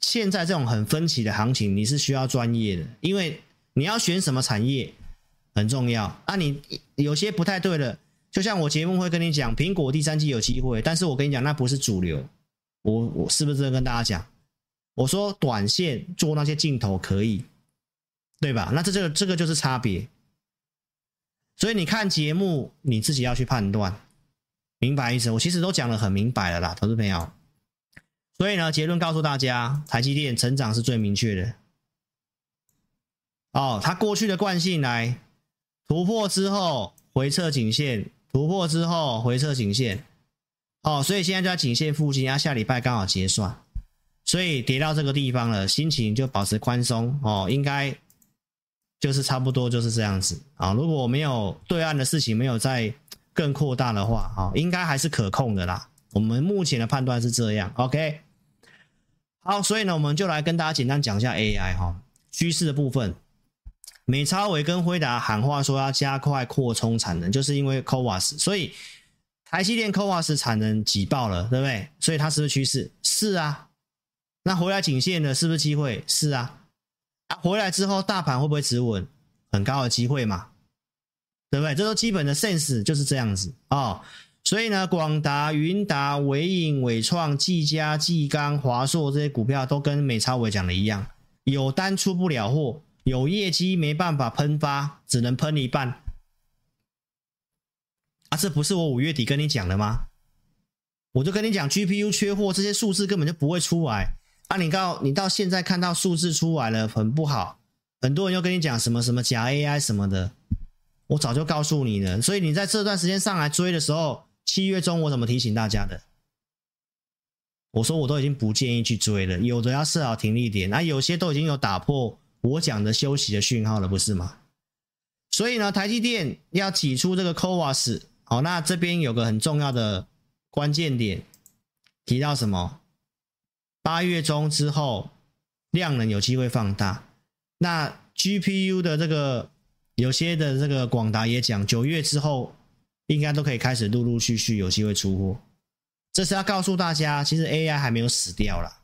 现在这种很分歧的行情，你是需要专业的，因为你要选什么产业很重要。啊，你有些不太对的，就像我节目会跟你讲，苹果第三季有机会，但是我跟你讲，那不是主流。我我是不是跟大家讲？我说短线做那些镜头可以，对吧？那这这个这个就是差别。所以你看节目，你自己要去判断，明白意思？我其实都讲得很明白了啦，投资朋友。所以呢，结论告诉大家，台积电成长是最明确的。哦，它过去的惯性来突破之后回撤颈线，突破之后回撤颈线。哦，所以现在就在颈线附近，啊，下礼拜刚好结算，所以跌到这个地方了，心情就保持宽松哦，应该就是差不多就是这样子啊，如果没有对岸的事情没有再更扩大的话，啊，哦，应该还是可控的啦。我们目前的判断是这样，OK。好，所以呢，我们就来跟大家简单讲一下 AI 哈，哦，趋势的部分。美超微跟辉达喊话说要加快扩充产能，就是因为 CoWoS，所以。台积电 CoWoS 产能挤爆了，对不对？所以它是不是趋势？是啊。那回来颈线的是不是机会？是啊。啊，回来之后大盘会不会止稳？很高的机会嘛，对不对？这都基本的 sense 就是这样子哦。所以呢，广达、云达、纬颖、纬创、技嘉、技刚、华硕这些股票都跟美超伟讲的一样，有单出不了货，有业绩没办法喷发，只能喷一半。这不是我五月底跟你讲的吗？我就跟你讲，GPU 缺货这些数字根本就不会出来。啊，你到你到现在看到数字出来了，很不好。很多人又跟你讲什么什么假 AI 什么的，我早就告诉你了。所以你在这段时间上来追的时候，七月中我怎么提醒大家的？我说我都已经不建议去追了，有的要设好停利点，那有些都已经有打破我讲的休息的讯号了，不是吗？所以呢，台积电要挤出这个 CoWoS。好，那这边有个很重要的关键点，提到什么？八月中之后，量能有机会放大。那 GPU 的这个有些的这个广达也讲，九月之后应该都可以开始陆陆续续有机会出货。这是要告诉大家，其实 AI 还没有死掉了，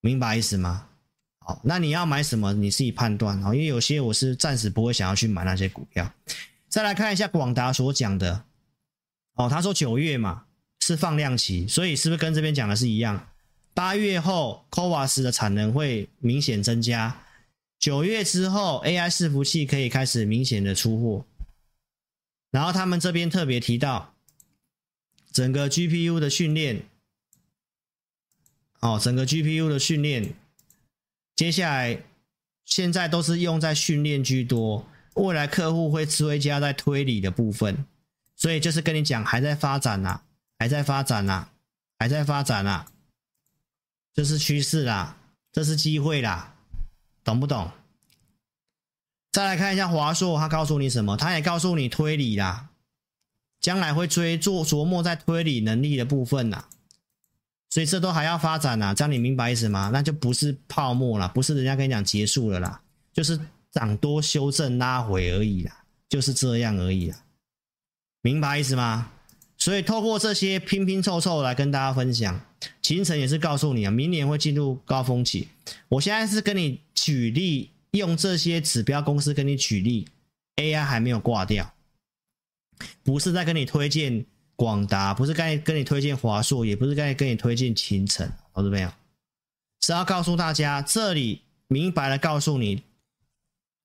明白意思吗？好，那你要买什么？你自己判断哦，因为有些我是暂时不会想要去买那些股票。再来看一下广达所讲的。哦，他说九月嘛是放量期，所以是不是跟这边讲的是一样？八月后 CoWoS 的产能会明显增加，九月之后 AI 伺服器可以开始明显的出货。然后他们这边特别提到，整个 GPU 的训练哦，整个 GPU 的训练，接下来现在都是用在训练居多，未来客户会追加在推理的部分，所以就是跟你讲，还在发展呐，还在发展呐，还在发展呐，这是趋势啦，这是机会啦，懂不懂？再来看一下华硕，他告诉你什么？他也告诉你推理啦，将来会追做琢磨在推理能力的部分呐。所以这都还要发展呐，这样你明白意思吗？那就不是泡沫了，不是人家跟你讲结束了啦，就是涨多修正拉回而已啦，就是这样而已啦，明白意思吗？所以透过这些拼拼凑凑来跟大家分享，秦晨也是告诉你啊，明年会进入高峰期。我现在是跟你举例，用这些指标公司跟你举例，AI 还没有挂掉，不是在跟你推荐。广达不是该跟你推荐华硕，也不是该跟你推荐秦晨，好，了没有？是要告诉大家，这里明白的告诉你，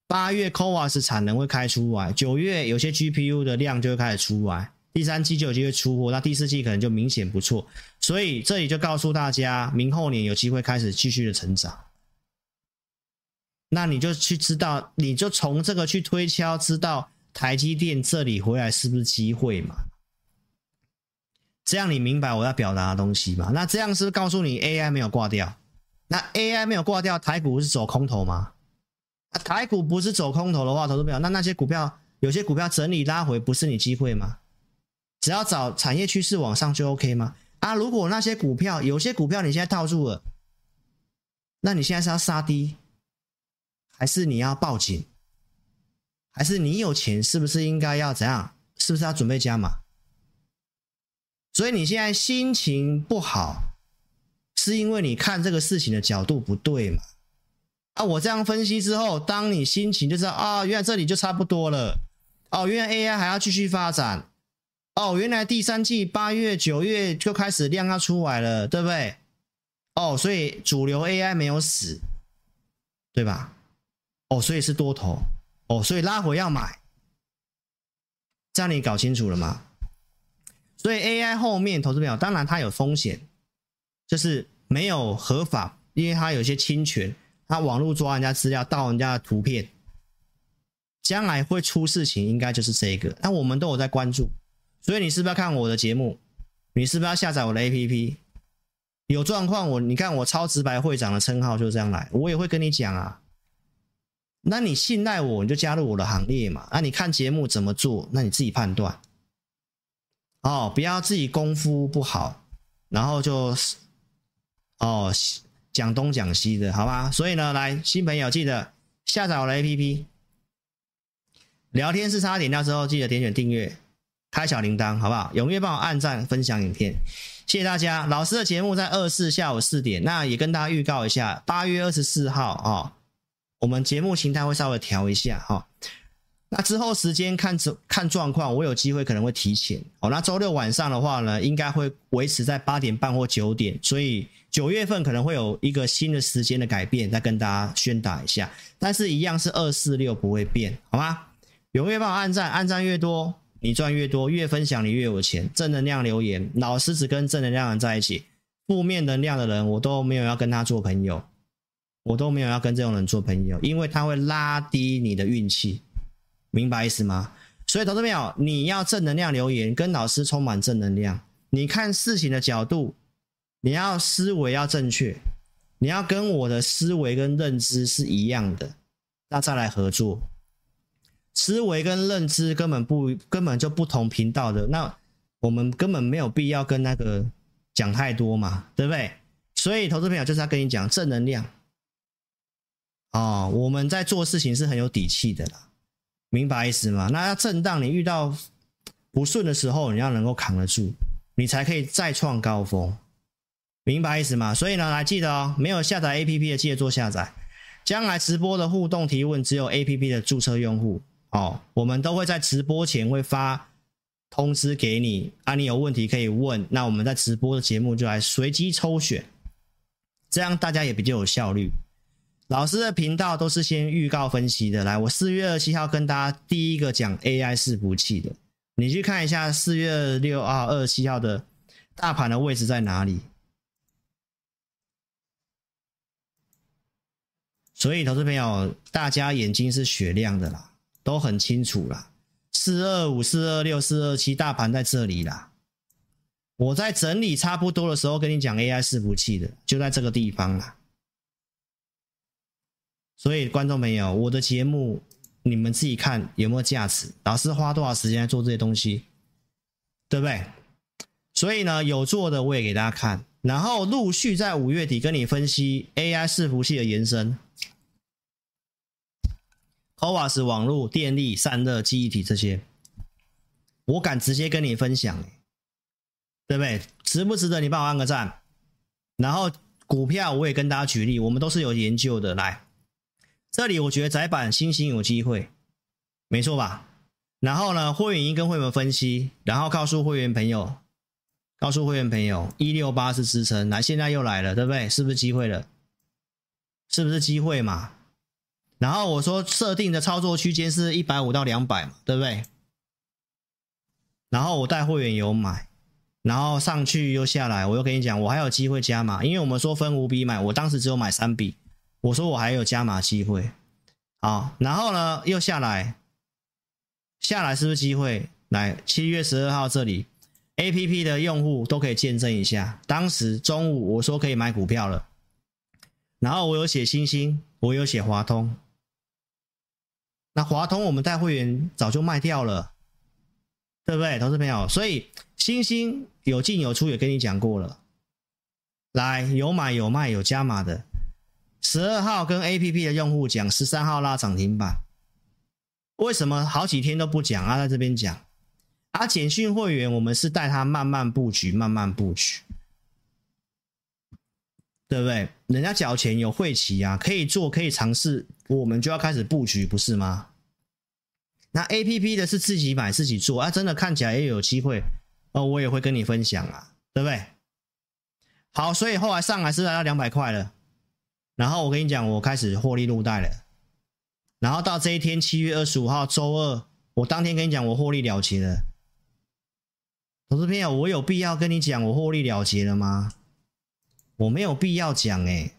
八月 CoWoS 产能会开出来，九月有些 GPU 的量就会开始出来，第三季就有机会出货，那第四季可能就明显不错。所以这里就告诉大家，明后年有机会开始继续的成长。那你就去知道，你就从这个去推敲，知道台积电这里回来是不是机会嘛？这样你明白我要表达的东西吗？那这样是不是告诉你 AI 没有挂掉？那 AI 没有挂掉，台股是走空头吗？台股不是走空头的话，投资朋友，那那些股票有些股票整理拉回，不是你机会吗？只要找产业趋势往上就 OK 吗？啊，如果那些股票有些股票你现在套住了，那你现在是要杀低，还是你要报警？还是你有钱，是不是应该要怎样？是不是要准备加码？所以你现在心情不好，是因为你看这个事情的角度不对嘛？啊，我这样分析之后，当你心情就知道啊，原来这里就差不多了。哦，原来 AI 还要继续发展。哦，原来第三季八月、九月就开始量要出来了，对不对？哦，所以主流 AI 没有死，对吧？哦，所以是多头。哦，所以拉回要买。这样你搞清楚了吗？所以 AI 后面投资没有，当然它有风险，就是没有合法，因为它有一些侵权，他网络抓人家资料，盗人家的图片，将来会出事情，应该就是这个。那我们都有在关注，所以你是不是要看我的节目？你是不是要下载我的 APP？有状况我你看我超直白会长的称号就是这样来，我也会跟你讲啊。那你信赖我，你就加入我的行列嘛。那你看节目怎么做？那你自己判断。哦，不要自己功夫不好，然后就哦讲东讲西的，好吧？所以呢，来新朋友记得下载我的 APP，聊天室差点掉之后，记得点选订阅，开小铃铛，好不好？踊跃帮我按赞、分享影片，谢谢大家。老师的节目在二四下午四点，那也跟大家预告一下，八月二十四号啊、哦，我们节目形态会稍微调一下哈。哦那之后时间看看状况，我有机会可能会提前哦。那周六晚上的话呢，应该会维持在八点半或九点，所以九月份可能会有一个新的时间的改变，再跟大家宣达一下。但是一样是二四六不会变，好吗？踊跃帮我按赞，按赞越多你赚越多，越分享你越有钱。正能量留言，老师只跟正能量人在一起，负面能量的人我都没有要跟他做朋友，我都没有要跟这种人做朋友，因为他会拉低你的运气。明白意思吗？所以，投资朋友，你要正能量留言，跟老师充满正能量。你看事情的角度，你要思维要正确，你要跟我的思维跟认知是一样的，那再来合作。思维跟认知根本不根本就不同频道的，那我们根本没有必要跟那个讲太多嘛，对不对？所以，投资朋友就是要跟你讲正能量。哦，我们在做事情是很有底气的啦。明白意思吗？那要震荡，你遇到不顺的时候，你要能够扛得住，你才可以再创高峰。明白意思吗？所以呢，来记得哦，没有下载 APP 的记得做下载。将来直播的互动提问，只有 APP 的注册用户哦。我们都会在直播前会发通知给你，啊，你有问题可以问。那我们在直播的节目就来随机抽选，这样大家也比较有效率。老师的频道都是先预告分析的。来，我四月二十七号跟大家第一个讲 AI 伺服器的，你去看一下四月六号、二十七号的大盘的位置在哪里？所以，投资朋友，大家眼睛是雪亮的啦，都很清楚啦。四二五、四二六、四二七，大盘在这里啦。我在整理差不多的时候，跟你讲 AI 伺服器的，就在这个地方啦。所以，观众朋友，我的节目你们自己看有没有价值？老师花多少时间来做这些东西，对不对？所以呢，有做的我也给大家看，然后陆续在五月底跟你分析 AI 伺服器的延伸。CoWoS 网络、电力、散热、记忆体这些，我敢直接跟你分享，对不对？值不值得你帮我按个赞？然后股票我也跟大家举例，我们都是有研究的。来，这里我觉得窄板新兴有机会，没错吧？然后呢，会员已经跟会员分析，然后告诉会员朋友，告诉会员朋友，一六八是支撑，来，现在又来了，对不对？是不是机会了？是不是机会嘛？然后我说设定的操作区间是一百五到两百嘛，对不对？然后我带会员有买，然后上去又下来，我又跟你讲，我还有机会加码，因为我们说分五笔买，我当时只有买三笔，我说我还有加码机会，好，然后呢又下来，下来是不是机会？来，七月十二号这里，APP 的用户都可以见证一下，当时中午我说可以买股票了，然后我有写星星，我有写华通。那华通我们带会员早就卖掉了，对不对，投资朋友？所以星星有进有出，也跟你讲过了。来，有买有卖有加码的，十二号跟 APP 的用户讲，十三号拉涨停板。为什么好几天都不讲啊？在这边讲啊，简讯会员我们是带他慢慢布局，慢慢布局，对不对？人家缴钱有会期啊，可以做可以尝试。我们就要开始布局，不是吗？那 APP 的是自己买自己做啊，真的看起来也有机会哦，我也会跟你分享啊，对不对？好，所以后来上来是来到两百块了，然后我跟你讲，我开始获利入袋了，然后到这一天七月二十五号周二，我当天跟你讲我获利了结了。投资朋友，我有必要跟你讲我获利了结了吗？我没有必要讲诶、欸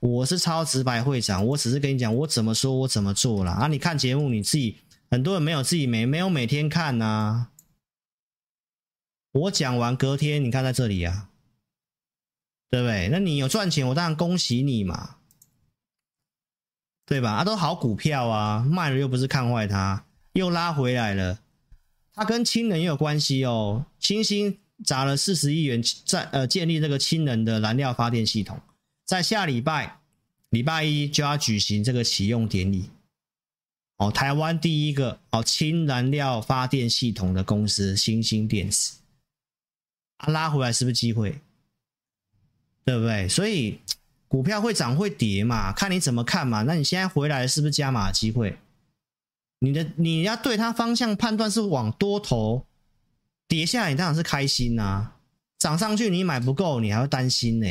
我是超直白会长，我只是跟你讲，我怎么说，我怎么做啦。啊！你看节目，你自己很多人没有自己没没有每天看呐、我讲完隔天，你看在这里啊，对不对？那你有赚钱，我当然恭喜你嘛，对吧？啊，都好股票啊，卖了又不是看坏它，又拉回来了。它跟氢能也有关系哦。星星砸了四十亿元在呃建立这个氢能的燃料发电系统。在下礼拜礼拜一就要举行这个启用典礼，哦，台湾第一个哦氢燃料发电系统的公司新兴电子，啊，拉回来是不是机会？对不对？所以股票会涨会跌嘛，看你怎么看嘛。那你现在回来是不是加码机会？你的你要对它方向判断是往多头，跌下来你当然是开心呐、啊，涨上去你买不够，你还会担心呢、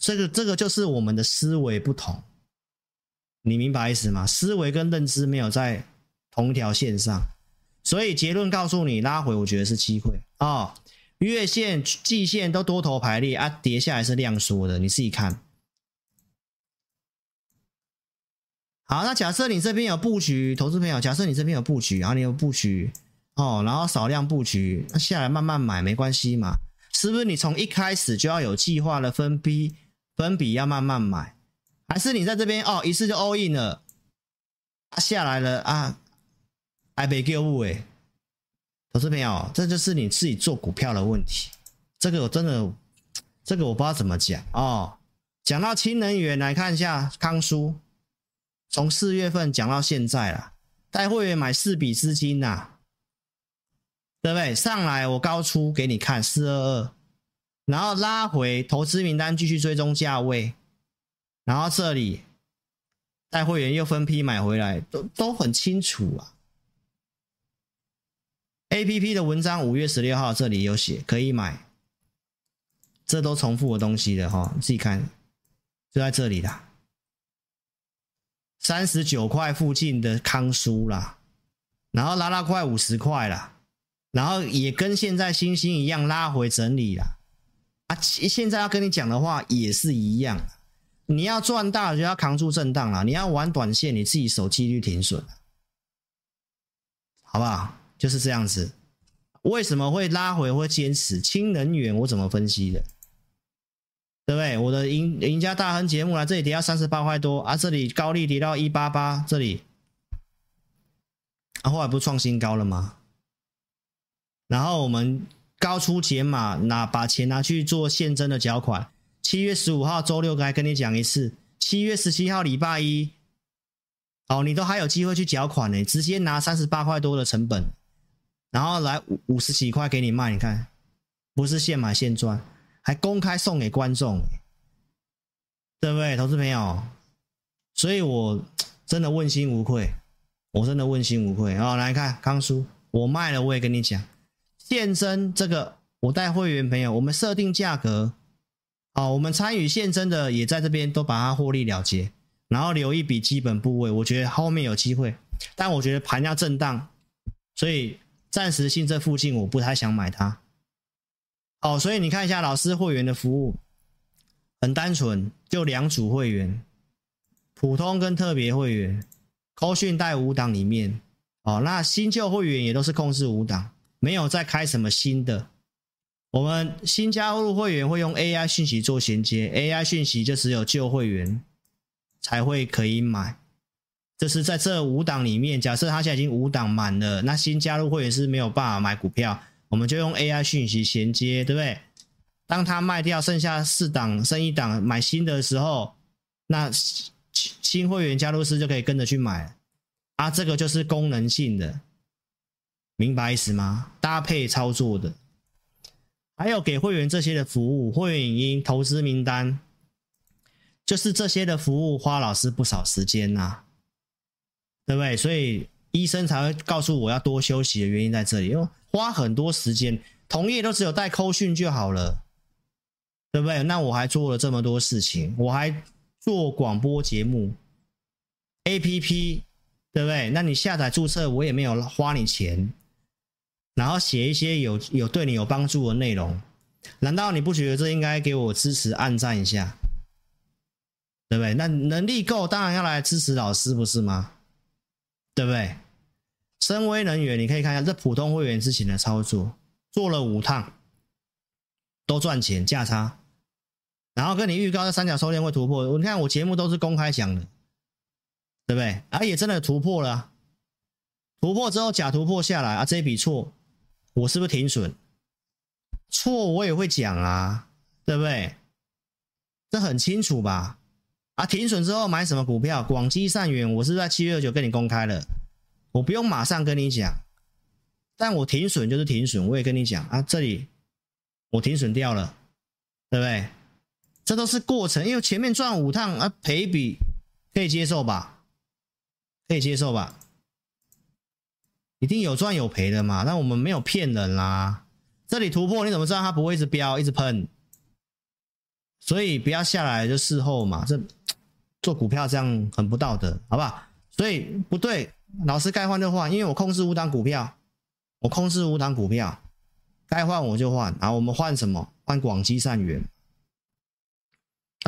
这个这个就是我们的思维不同，你明白意思吗？思维跟认知没有在同一条线上，所以结论告诉你，拉回我觉得是机会啊、哦。月线、季线都多头排列啊，跌下来是量缩的，你自己看。好，那假设你这边有布局，投资朋友，假设你这边有布局，然后你有布局哦，然后少量布局，那下来慢慢买没关系嘛？是不是你从一开始就要有计划的分批？分笔要慢慢买，还是你在这边哦，一次就 all in 了，啊下来了啊，还没给我哎，投资朋友，这就是你自己做股票的问题。这个我真的，这个我不知道怎么讲哦。讲到氢能源，来看一下康叔，从四月份讲到现在了，带会员买四笔资金呐、对不对？上来我高出给你看四二二。然后拉回投资名单，继续追踪价位，然后这里带会员又分批买回来，都都很清楚啊。APP 的文章五月十六号这里有写可以买，这都重复的东西的哈，自己看，就在这里啦，三十九块附近的康舒啦，然后拉到快五十块啦，然后也跟现在星星一样拉回整理啦。啊，现在要跟你讲的话也是一样，你要赚大就要扛住震荡了，你要玩短线，你自己守纪律停损，好不好？就是这样子。为什么会拉回会坚持？氢能源我怎么分析的？对不对？我的赢赢家大亨节目来这里跌到三十八块多啊，这里高利跌到一八八，这里啊，后来不创新高了吗？然后我们高出解码，拿把钱拿去做现增的缴款。七月十五号周六该跟你讲一次，七月十七号礼拜一，哦，你都还有机会去缴款呢，直接拿三十八块多的成本，然后来五五十几块给你卖，你看，不是现买现赚，还公开送给观众，对不对，投资朋友？所以我真的问心无愧，我真的问心无愧。哦，来看康叔，我卖了，我也跟你讲。现增这个，我带会员朋友，我们设定价格，好，我们参与现增的也在这边都把它获利了结，然后留一笔基本部位，我觉得后面有机会，但我觉得盘要震荡，所以暂时性这附近我不太想买它。好，所以你看一下老师会员的服务，很单纯，就两组会员，普通跟特别会员，高讯带五档里面，哦，那新旧会员也都是控制五档。没有再开什么新的，我们新加入会员会用 AI 讯息做衔接，AI 讯息就只有旧会员才会可以买。这是在这五档里面，假设他现在已经五档满了，那新加入会员是没有办法买股票，我们就用 AI 讯息衔接，对不对？当他卖掉剩下四档，剩一档买新的时候，那新会员加入师就可以跟着去买，啊，这个就是功能性的。明白意思吗？搭配操作的，还有给会员这些的服务，会员影音、投资名单，就是这些的服务，花老师不少时间呐、对不对？所以医生才会告诉我要多休息的原因在这里，因为花很多时间，同业都只有带扣讯就好了，对不对？那我还做了这么多事情，我还做广播节目，APP，对不对？那你下载注册，我也没有花你钱。然后写一些有有对你有帮助的内容，难道你不觉得这应该给我支持按赞一下？对不对？那能力够，当然要来支持老师，不是吗？对不对？深威能源，你可以看一下这普通会员之前的操作，做了五趟，都赚钱价差，然后跟你预告这三角收敛会突破，你看我节目都是公开讲的，对不对？啊，也真的突破了，突破之后假突破下来啊，这笔错。我是不是停损？错，我也会讲啊，对不对？这很清楚吧？啊，停损之后买什么股票？广基善元，我是在七月二九跟你公开了？我不用马上跟你讲，但我停损就是停损，我也跟你讲啊，这里我停损掉了，对不对？这都是过程，因为前面赚五趟啊，赔一笔可以接受吧？可以接受吧？一定有赚有赔的嘛，但我们没有骗人啦。这里突破你怎么知道它不会一直飙一直喷？所以不要下来就事后嘛，这做股票这样很不道德，好不好？所以不对，老师该换就换，因为我控制五档股票，我控制五档股票，该换我就换。然后我们换什么？换广基善元。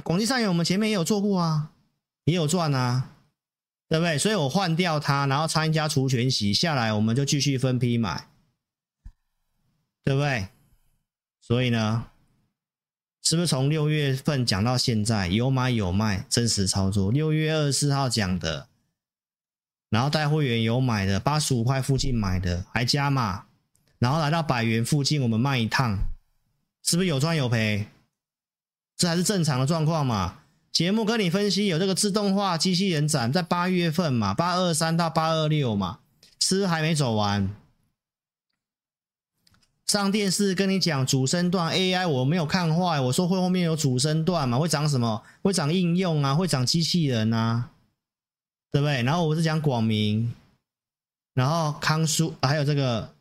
广基善元我们前面也有做过啊，也有赚啊。对不对？所以我换掉它，然后参加除权息下来，我们就继续分批买，对不对？所以呢，是不是从六月份讲到现在有买有卖，真实操作？六月二十四号讲的，然后带会员有买的，八十五块附近买的还加码，然后来到百元附近我们卖一趟，是不是有赚有赔？这还是正常的状况嘛？节目跟你分析有这个自动化机器人展在八月份嘛，八二三到八二六嘛，吃还没走完。上电视跟你讲主升段 AI，我没有看坏，我说会后面有主升段嘛，会涨什么？会涨应用啊，会涨机器人啊，对不对？然后我是讲广明，然后康舒还有这个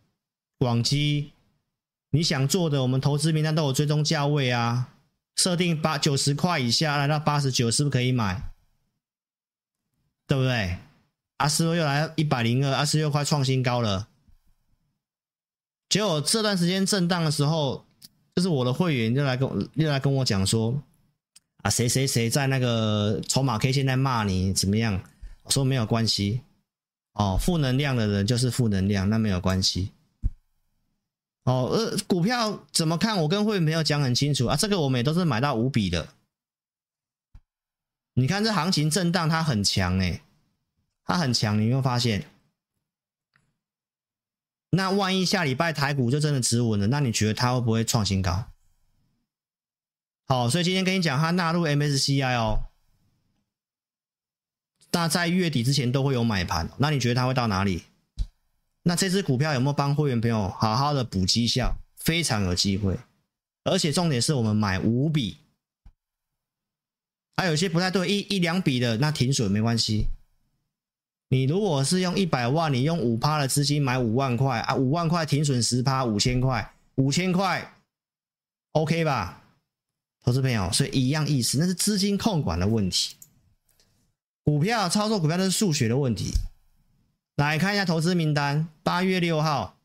广基，你想做的，我们投资名单都有追踪价位啊。设定八九十块以下，来到八十九，是不是可以买？对不对？阿斯又来一百零二，阿斯又快创新高了。结果这段时间震荡的时候，就是我的会员就来跟我又来跟我讲说：“啊，谁谁谁在那个筹码 K 线在骂你怎么样？我说没有关系哦，负能量的人就是负能量，那没有关系。哦，呃，股票怎么看？我跟会员朋友讲很清楚啊，这个我们也都是买到五笔的。你看这行情震荡，它很强哎，它很强，你有没有发现？那万一下礼拜台股就真的止稳了，那你觉得它会不会创新高？好，所以今天跟你讲，它纳入 MSCI 哦。那在月底之前都会有买盘，那你觉得它会到哪里？那这支股票有没有帮会员朋友好好的补绩效？非常有机会，而且重点是我们买五笔，还有些不太对，一一两笔的那停损没关系。你如果是用一百万，你用五趴的资金买五万块啊，五万块停损十趴，五千块，五千块，OK 吧？投资朋友，所以一样意思，那是资金控管的问题。股票操作股票都是数学的问题。来看一下投资名单，八月六号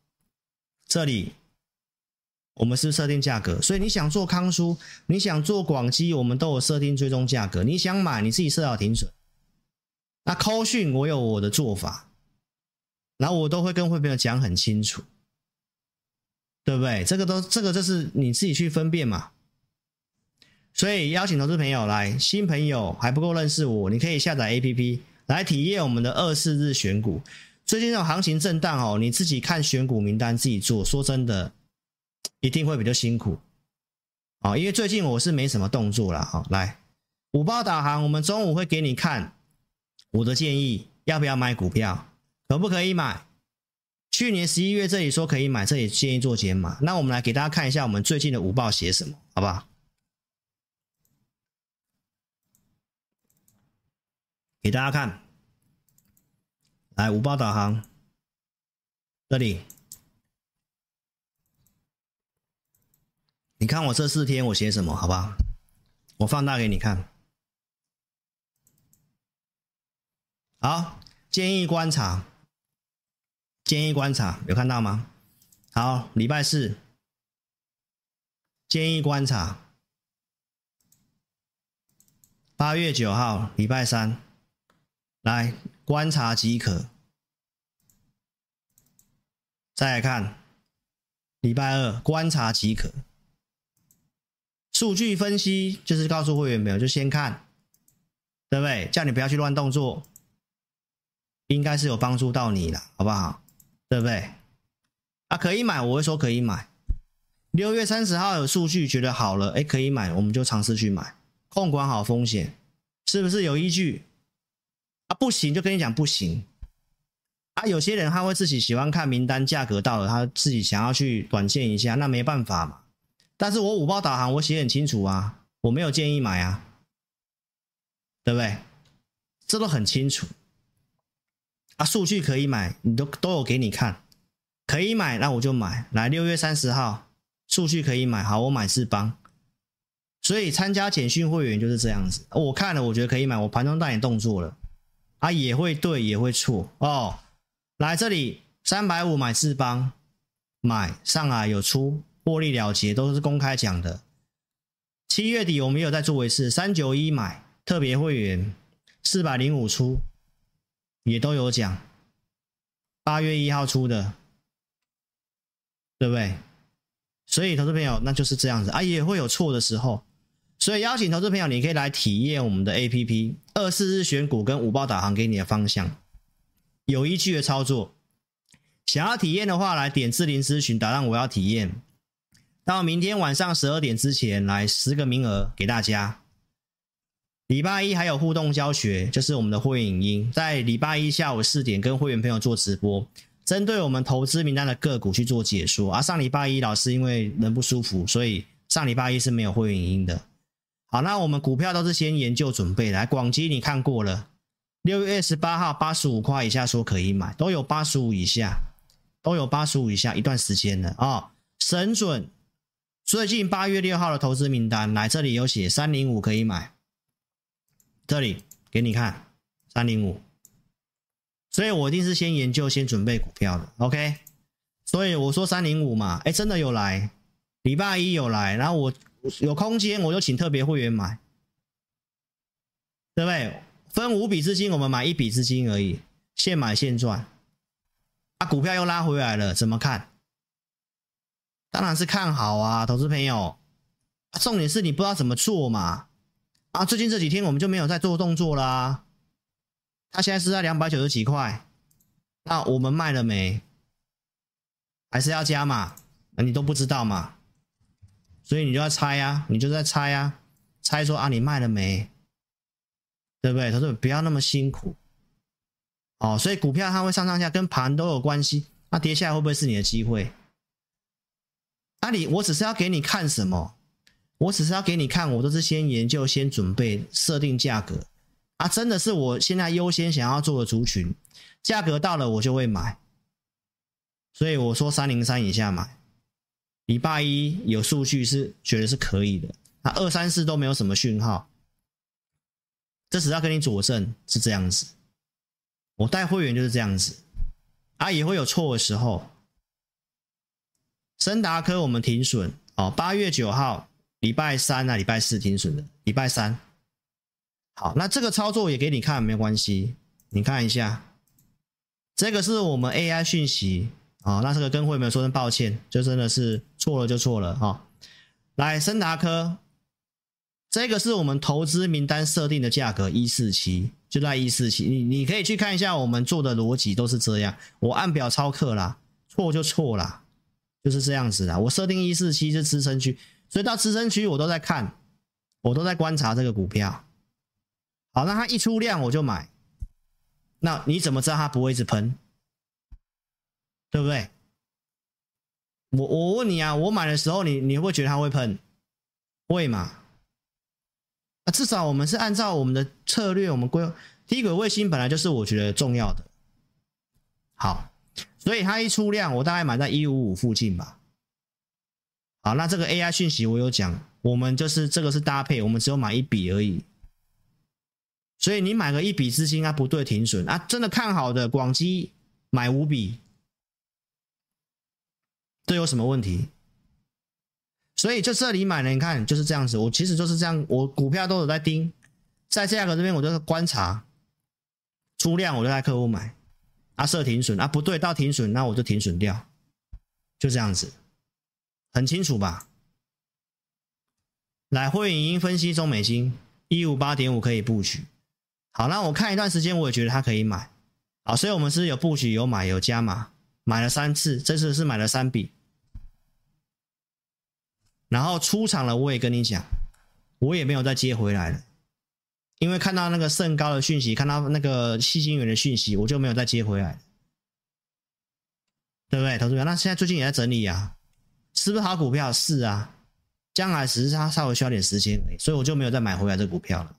这里，我们是设定价格，所以你想做康舒，你想做广基，我们都有设定追踪价格。你想买，你自己设好停损。那扣讯我有我的做法，然后我都会跟会朋友讲很清楚，对不对？这个都这个就是你自己去分辨嘛。所以邀请投资朋友来，新朋友还不够认识我，你可以下载 APP 来体验我们的二四日选股。最近这种行情震荡哦，你自己看选股名单自己做，说真的，一定会比较辛苦啊。因为最近我是没什么动作了哈。来，五报导航，我们中午会给你看。我的建议，要不要买股票？可不可以买？去年十一月这里说可以买，这里建议做减码。那我们来给大家看一下我们最近的五报写什么，好不好？给大家看，来五包导航，这里，你看我这四天我写什么，好不好？我放大给你看。好，建议观察，建议观察，有看到吗？好，礼拜四，建议观察，八月九号，礼拜三，来观察即可。再来看，礼拜二，观察即可。数据分析就是告诉会员没有，就先看，对不对？叫你不要去乱动作。应该是有帮助到你了，好不好？对不对？啊，可以买，我会说可以买。六月三十号有数据，觉得好了，哎，可以买，我们就尝试去买，控管好风险，是不是有依据？不行就跟你讲不行。啊，有些人他会自己喜欢看名单，价格到了，他自己想要去短线一下，那没办法嘛。但是我五报导航我写很清楚啊，我没有建议买啊，对不对？这都很清楚。啊，数据可以买，你都都有给你看，可以买，那我就买。来，六月三十号，数据可以买，好，我买四邦。所以参加简讯会员就是这样子，我看了，我觉得可以买，我盘中带点动作了，啊，也会对，也会错哦。来这里，三百五买智邦，买上来有出，获利了结，都是公开讲的。七月底我们有在做一次，三九一买特别会员，四百零五出。也都有讲，八月一号出的，对不对？所以投资朋友那就是这样子啊，也会有错的时候，所以邀请投资朋友，你可以来体验我们的 APP 二四日选股跟五报导航给你的方向，有依据的操作。想要体验的话，来点智霖咨询，打上我要体验，到明天晚上十二点之前来十个名额给大家。礼拜一还有互动教学，就是我们的会员影音，在礼拜一下午四点跟会员朋友做直播，针对我们投资名单的个股去做解说。啊，上礼拜一老师因为人不舒服，所以上礼拜一是没有会员影音的。好，那我们股票都是先研究准备来，广基你看过了，六月二十八号八十五块以下说可以买，都有八十五以下，都有八十五以下一段时间了啊、哦，神准。最近八月六号的投资名单来这里有写三零五可以买。这里给你看三零五，所以我一定是先研究、先准备股票的，OK？所以我说三零五嘛，哎，真的有来，礼拜一有来，然后我有空间，我就请特别会员买，对不对？分五笔资金，我们买一笔资金而已，现买现赚。啊，股票又拉回来了，怎么看？当然是看好啊，投资朋友。重点是你不知道怎么做嘛。啊，最近这几天我们就没有在做动作啦、啊。它现在是在两百九十几块，那我们卖了没？还是要加码？那你都不知道嘛？所以你就要猜啊，你就在猜啊，猜说啊，你卖了没？对不对？他说不要那么辛苦。哦，所以股票它会上上下，跟盘都有关系。那跌下来会不会是你的机会？啊，你我只是要给你看什么？我只是要给你看，我都是先研究、先准备、设定价格啊！真的是我现在优先想要做的族群，价格到了我就会买。所以我说三零三以下买。礼拜一有数据是觉得是可以的，那二三四都没有什么讯号，这只要跟你佐证是这样子。我带会员就是这样子，啊，也会有错的时候。森达科我们停损哦，八月九号。礼拜三啊，礼拜四停损的。礼拜三，好，那这个操作也给你看，没有关系。你看一下，这个是我们 AI 讯息啊。那这个跟会员说声抱歉，就真的是错了就错了哈。来，森达科，这个是我们投资名单设定的价格一四七，就在一四七。你你可以去看一下我们做的逻辑都是这样，我按表操课啦，错就错啦，就是这样子的。我设定一四七是支撑区。所以到支撑区我都在看，我都在观察这个股票。好，那它一出量我就买。那你怎么知道它不会一直喷？对不对？我我问你啊，我买的时候你你会觉得它会喷？会嘛？啊，至少我们是按照我们的策略，我们规低轨卫星本来就是我觉得重要的。好，所以它一出量，我大概买在一五五附近吧。好，那这个 AI 讯息我有讲，我们就是这个是搭配，我们只有买一笔而已。所以你买个一笔资金啊，不对，停损啊，真的看好的广基买五笔，这有什么问题？所以就这里买了，你看就是这样子，我其实就是这样，我股票都有在盯，在价格这边我就观察，出量我就带客户买，啊设停损啊不对，到停损那我就停损掉，就这样子。很清楚吧？来，会员已经分析中美金一五八点五可以布局。好，那我看一段时间，我也觉得它可以买。好，所以我们是有布局、有买、有加码，买了三次，这次是买了三笔。然后出场了，我也跟你讲，我也没有再接回来了，因为看到那个甚高的讯息，看到那个矽晶圆的讯息，我就没有再接回来，对不对，投资者？那现在最近也在整理啊。是不是好股票？是啊，将来只是它稍微需要点时间而已，所以我就没有再买回来这股票了。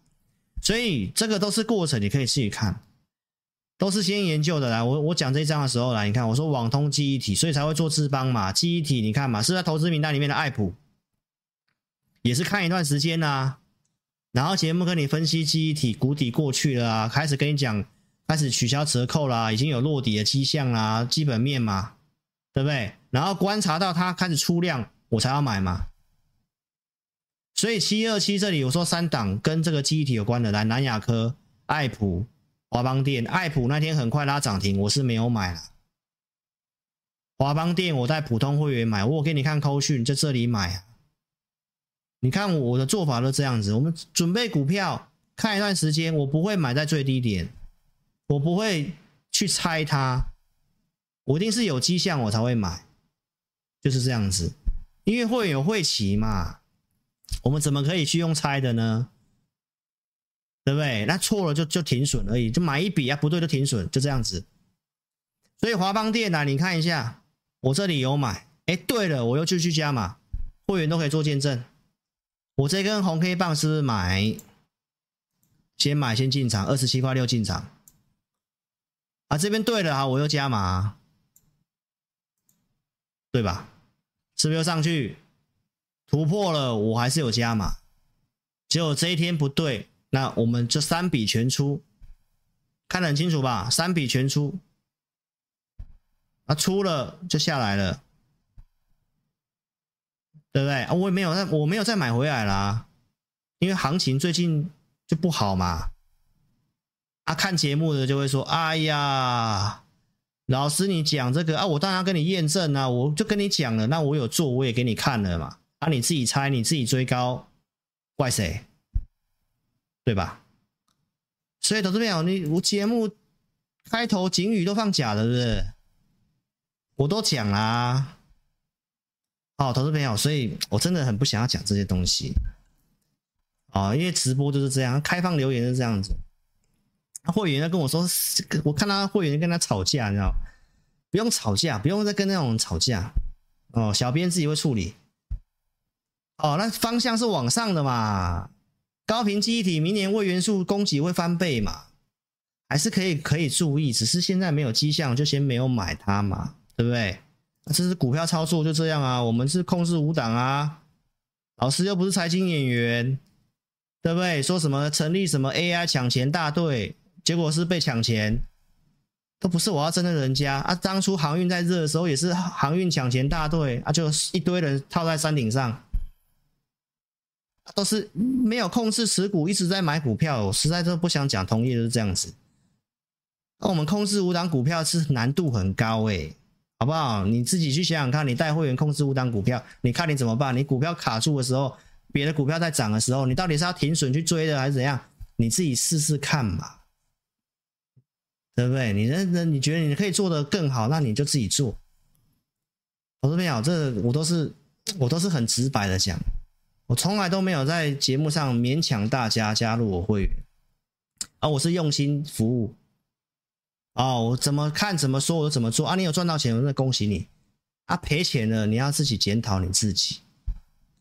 所以这个都是过程，你可以自己看，都是先研究的。来，我我讲这一章的时候，来你看，我说网通记忆体，所以才会做智邦嘛。记忆体，你看嘛，是在投资名单里面的爱普，也是看一段时间啊。然后节目跟你分析记忆体谷底过去了啊，开始跟你讲，开始取消折扣啦，已经有落底的迹象啦，基本面嘛。对不对？然后观察到它开始出量，我才要买嘛。所以七二七这里我说三档跟这个记忆体有关的，来南亚科、爱普、华邦电。爱普那天很快拉涨停，我是没有买了。华邦电我在普通会员买，我给你看扣讯，在这里买啊。你看我的做法都这样子，我们准备股票看一段时间，我不会买在最低点，我不会去猜它。我一定是有迹象，我才会买，就是这样子。因为会有会期嘛，我们怎么可以去用猜的呢？对不对？那错了就就停损而已，就买一笔啊，不对就停损，就这样子。所以华邦电啊，你看一下，我这里有买，哎，对了，我又继续加码，会员都可以做见证。我这根红 K 棒是不是买？先买先进场，二十七块六进场。啊，这边对了啊，我又加码。对吧？是不是又上去突破了？我还是有加码，结果这一天不对，那我们这三笔全出，看得很清楚吧？三笔全出，啊，出了就下来了，对不对？我也没有再，我没有再买回来啦，因为行情最近就不好嘛，啊，看节目的就会说：“哎呀，老师你讲这个啊，我当然要跟你验证啊，我就跟你讲了，那我有做，我也给你看了嘛。啊，你自己猜，你自己追高，怪谁？对吧？所以投资朋友，你我节目开头警语都放假了，是不是？我都讲啦。好，投资朋友，所以我真的很不想要讲这些东西。”啊，因为直播就是这样，开放留言是这样子。会员在跟我说，我看他会员跟他吵架，你知道？不用吵架，不用再跟那种人吵架。哦，小编自己会处理。哦，那方向是往上的嘛？高频记忆体明年位元素供给会翻倍嘛？还是可以可以注意，只是现在没有迹象，就先没有买它嘛，对不对？这是股票操作就这样啊，我们是控制五档啊，老师又不是财经演员。对不对？说什么成立什么 AI 抢钱大队，结果是被抢钱，都不是我要针对人家啊！当初航运在热的时候，也是航运抢钱大队啊，就一堆人套在山顶上，都是没有控制持股，一直在买股票。我实在都不想讲，同业就是这样子。那我们控制五档股票是难度很高诶，好不好？你自己去想想看，你带会员控制五档股票，你看你怎么办？你股票卡住的时候。别的股票在涨的时候，你到底是要停损去追的，还是怎样？你自己试试看嘛，对不对？你认真，你觉得你可以做得更好，那你就自己做。我说没有，这我都是我都是很直白的讲，我从来都没有在节目上勉强大家加入我会员，啊，我是用心服务，哦，我怎么看怎么说我怎么做啊，你有赚到钱，我那恭喜你，啊，赔钱了你要自己检讨你自己，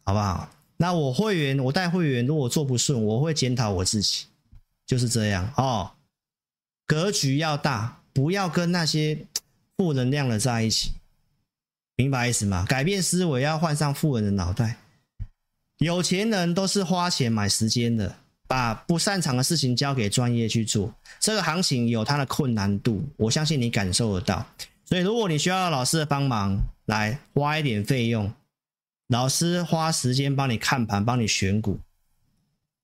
好不好？那我会员，我带会员，如果做不顺，我会检讨我自己，就是这样哦。格局要大，不要跟那些负能量的在一起，明白意思吗？改变思维，要换上富人的脑袋。有钱人都是花钱买时间的，把不擅长的事情交给专业去做。这个行情有它的困难度，我相信你感受得到。所以，如果你需要老师的帮忙，来花一点费用。老师花时间帮你看盘，帮你选股，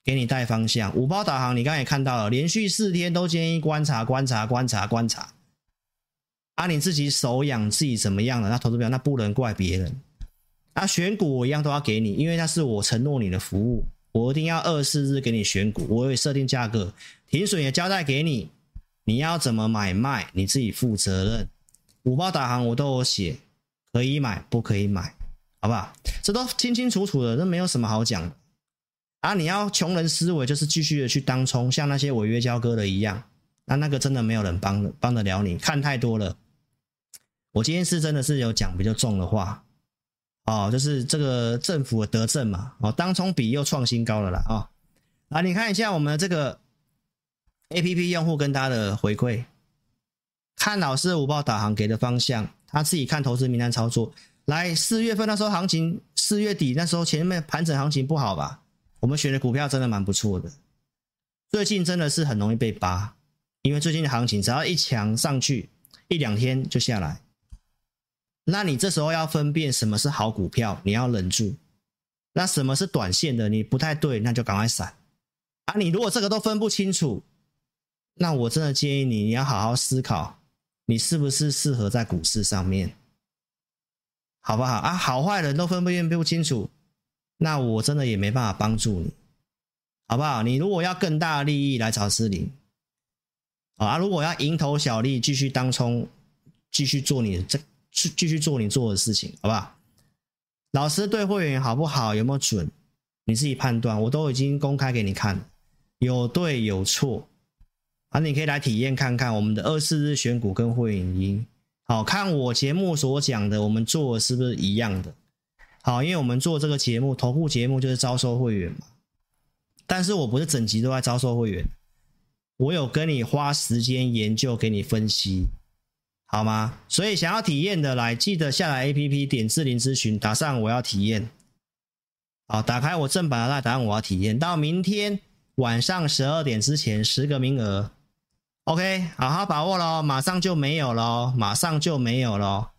给你带方向。五包导航，你刚才也看到了，连续四天都建议观察、观察、观察、观察。啊，你自己手痒，自己怎么样了？那投资表那不能怪别人。啊，选股我一样都要给你，因为那是我承诺你的服务，我一定要二四日给你选股，我会设定价格，停损也交代给你，你要怎么买卖，你自己负责任。五八导航我都有写，可以买，不可以买。好不好？这都清清楚楚的，这没有什么好讲啊！你要穷人思维，就是继续的去当冲，像那些违约交割的一样，那那个真的没有人帮帮得了你。看太多了，我今天是真的是有讲比较重的话哦，就是这个政府的德政嘛，哦，当冲比又创新高了啦啊！啊，你看一下我们这个 APP 用户跟他的回馈，看老师五报导航给的方向，他自己看投资名单操作。来四月份那时候行情，四月底那时候前面盘整行情不好吧？我们选的股票真的蛮不错的。最近真的是很容易被扒，因为最近的行情只要一强上去一两天就下来。那你这时候要分辨什么是好股票，你要忍住。那什么是短线的，你不太对，那就赶快闪。啊，你如果这个都分不清楚，那我真的建议你，你要好好思考，你是不是适合在股市上面。好不好啊？好坏人都分辨不清楚，那我真的也没办法帮助你，好不好？你如果要更大的利益来找思林，啊，如果要蝇头小利继续当冲，继续做你这去继续做你做的事情，好不好？老师对会员好不好？有没有准？你自己判断，我都已经公开给你看，有对有错，啊，你可以来体验看看我们的二四日选股跟会员营。好，看我节目所讲的，我们做的是不是一样的？好，因为我们做这个节目，投顾节目就是招收会员嘛。但是我不是整集都在招收会员，我有跟你花时间研究，给你分析，好吗？所以想要体验的来，记得下载 APP，点智霖咨询，打上我要体验。好，打开我正版的那答案我要体验，到明天晚上十二点之前，十个名额。OK，好好把握喽，马上就没有了，马上就没有了。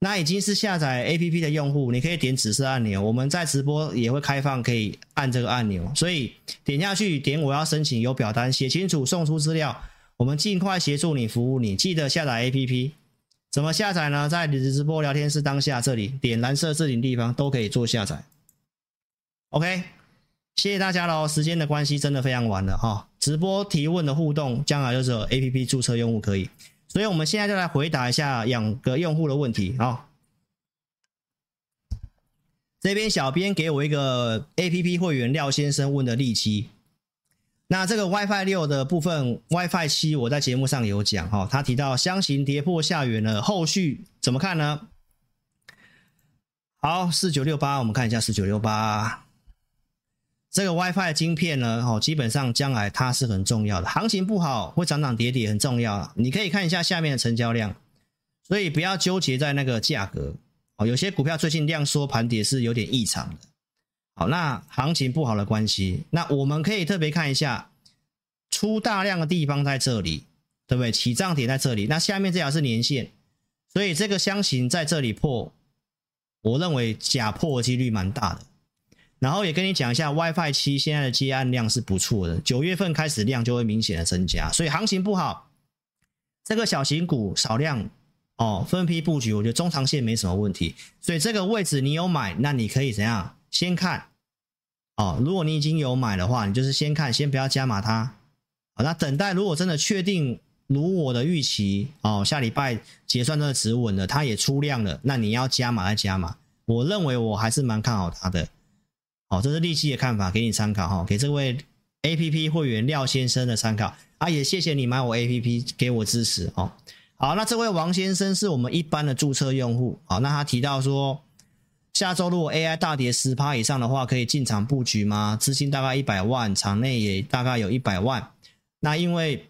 那已经是下载 APP 的用户，你可以点紫色按钮，我们在直播也会开放，可以按这个按钮。所以点下去，点我要申请有表单，写清楚，送出资料，我们尽快协助你服务你。记得下载 APP，怎么下载呢？在你的直播聊天室当下这里点蓝色置顶地方都可以做下载。OK，谢谢大家喽。时间的关系，真的非常晚了哈。直播提问的互动，将来就是 APP 注册用户可以。所以我们现在就来回答一下两个用户的问题啊。这边小编给我一个 APP 会员廖先生问的利基。那这个 WiFi 六的部分，WiFi 七我在节目上有讲哈，他提到箱型跌破下缘了，后续怎么看呢？好，四九六八，我们看一下四九六八，这个 WiFi 晶片呢，哦，基本上将来它是很重要的，行情不好会涨涨跌跌，很重要。你可以看一下下面的成交量，所以不要纠结在那个价格哦。有些股票最近量缩盘跌是有点异常的。好，那行情不好的关系，那我们可以特别看一下出大量的地方在这里，对不对？起涨点在这里，那下面这条是年线，所以这个箱型在这里破，我认为假破的几率蛮大的。然后也跟你讲一下，WiFi 七现在的接案量是不错的，九月份开始量就会明显的增加，所以行情不好，这个小型股少量哦，分批布局，我觉得中长线没什么问题。所以这个位置你有买，那你可以怎样？先看，哦，如果你已经有买的话，你就是先看，先不要加码它。好，那等待如果真的确定如我的预期，哦，下礼拜结算真的止稳了，它也出量了，那你要加码再加码。我认为我还是蛮看好它的。好，这是利基的看法，给你参考哈，给这位 APP 会员廖先生的参考啊，也谢谢你买我 APP 给我支持哦。好，那这位王先生是我们一般的注册用户，好，那他提到说。下周如果 AI 大跌十趴以上的话，可以进场布局吗？资金大概一百万，场内也大概有一百万。那因为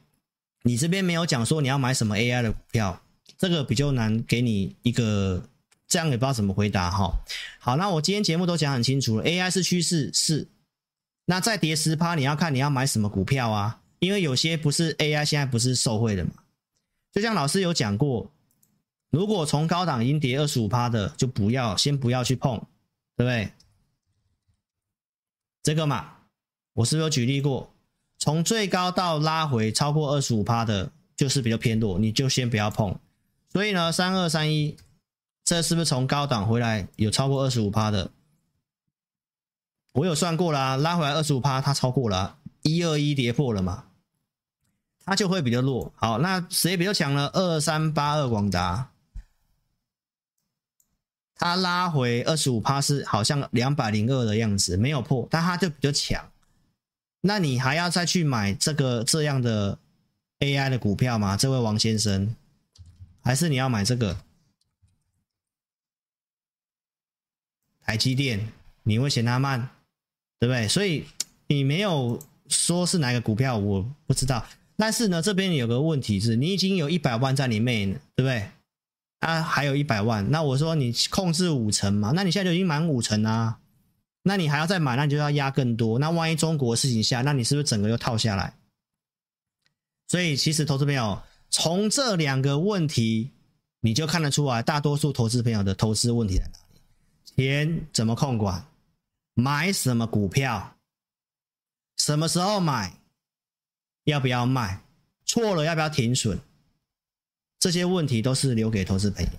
你这边没有讲说你要买什么 AI 的股票，这个比较难给你一个这样也不知道怎么回答哈。好，那我今天节目都讲很清楚了，AI 是趋势是。那再跌十趴，你要看你要买什么股票啊？因为有些不是 AI 现在不是受惠的嘛。就像老师有讲过。如果从高档已经跌二十五趴的，就不要先不要去碰，对不对？这个嘛，我是不是有举例过？从最高到拉回超过二十五趴的，就是比较偏弱，你就先不要碰。所以呢，三二三一，这是不是从高档回来有超过二十五趴的？我有算过啦，拉回来二十五趴，它超过了一二一跌破了嘛，它就会比较弱。好，那谁比较强呢？二三八二广达。它拉回二十五趴是好像两百零二的样子，没有破，但它就比较强。那你还要再去买这个这样的 AI 的股票吗？这位王先生，还是你要买这个台积电？你会嫌它慢，对不对？所以你没有说是哪个股票，我不知道。但是呢，这边有个问题是你已经有一百万在里面，对不对？啊，还有一百万，那我说你控制五成嘛，那你现在就已经满五成啊，那你还要再买，那你就要压更多，那万一中国事情下，那你是不是整个又套下来？所以其实投资朋友从这两个问题，你就看得出来，大多数投资朋友的投资问题在哪里？钱怎么控管？买什么股票？什么时候买？要不要卖？错了要不要停损？这些问题都是留给投资朋友。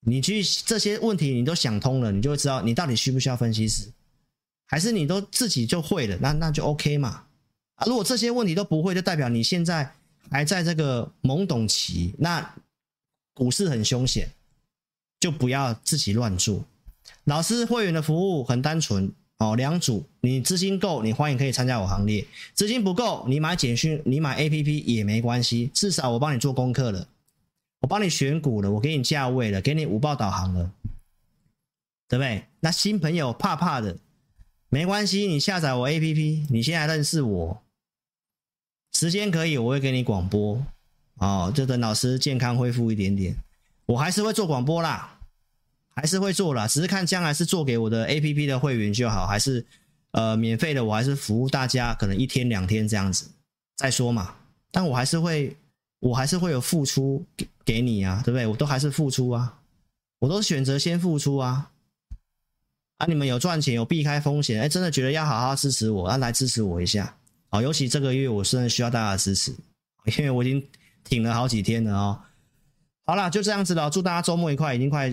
你去这些问题你都想通了，你就会知道你到底需不需要分析师，还是你都自己就会了，那那就 OK 嘛。啊，如果这些问题都不会，就代表你现在还在这个懵懂期，那股市很凶险，就不要自己乱做。老师会员的服务很单纯。哦，两组，你资金够，你欢迎可以参加我行列；资金不够，你买简讯，你买 APP 也没关系，至少我帮你做功课了，我帮你选股了，我给你价位了，给你五报导航了，对不对？那新朋友怕怕的，没关系，你下载我 APP，你现在认识我，时间可以，我会给你广播，哦，就等老师健康恢复一点点，我还是会做广播啦。还是会做啦，只是看将来是做给我的 APP 的会员就好，还是呃免费的，我还是服务大家，可能一天两天这样子再说嘛。但我还是会，我还是会有付出给给你啊，对不对？我都还是付出啊，我都选择先付出啊。啊，你们有赚钱，有避开风险，哎，真的觉得要好好支持我，啊，来支持我一下。啊，尤其这个月我真的需要大家的支持，因为我已经挺了好几天了哦。好了，就这样子了，祝大家周末愉快，已经快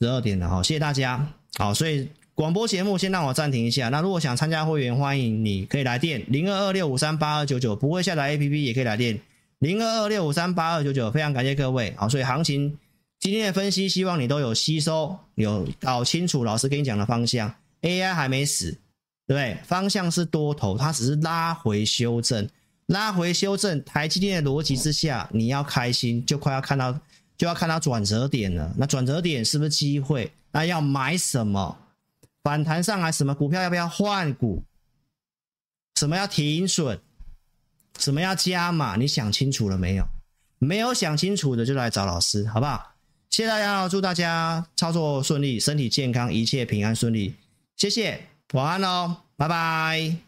十二点了哈，谢谢大家。好，所以广播节目先让我暂停一下。那如果想参加会员，欢迎你可以来电零二二六五三八二九九，不会下载 APP 也可以来电零二二六五三八二九九，非常感谢各位。好，所以行情今天的分析，希望你都有吸收，有搞清楚老师跟你讲的方向。AI 还没死，对不对？方向是多头，它只是拉回修正，拉回修正。台积电的逻辑之下，你要开心，就快要看到。就要看它转折点了，那转折点是不是机会？那要买什么？反弹上来什么股票要不要换股？什么要停损？什么要加码？你想清楚了没有？没有想清楚的就来找老师，好不好？谢谢大家，祝大家操作顺利，身体健康，一切平安顺利。谢谢，晚安喽，拜拜。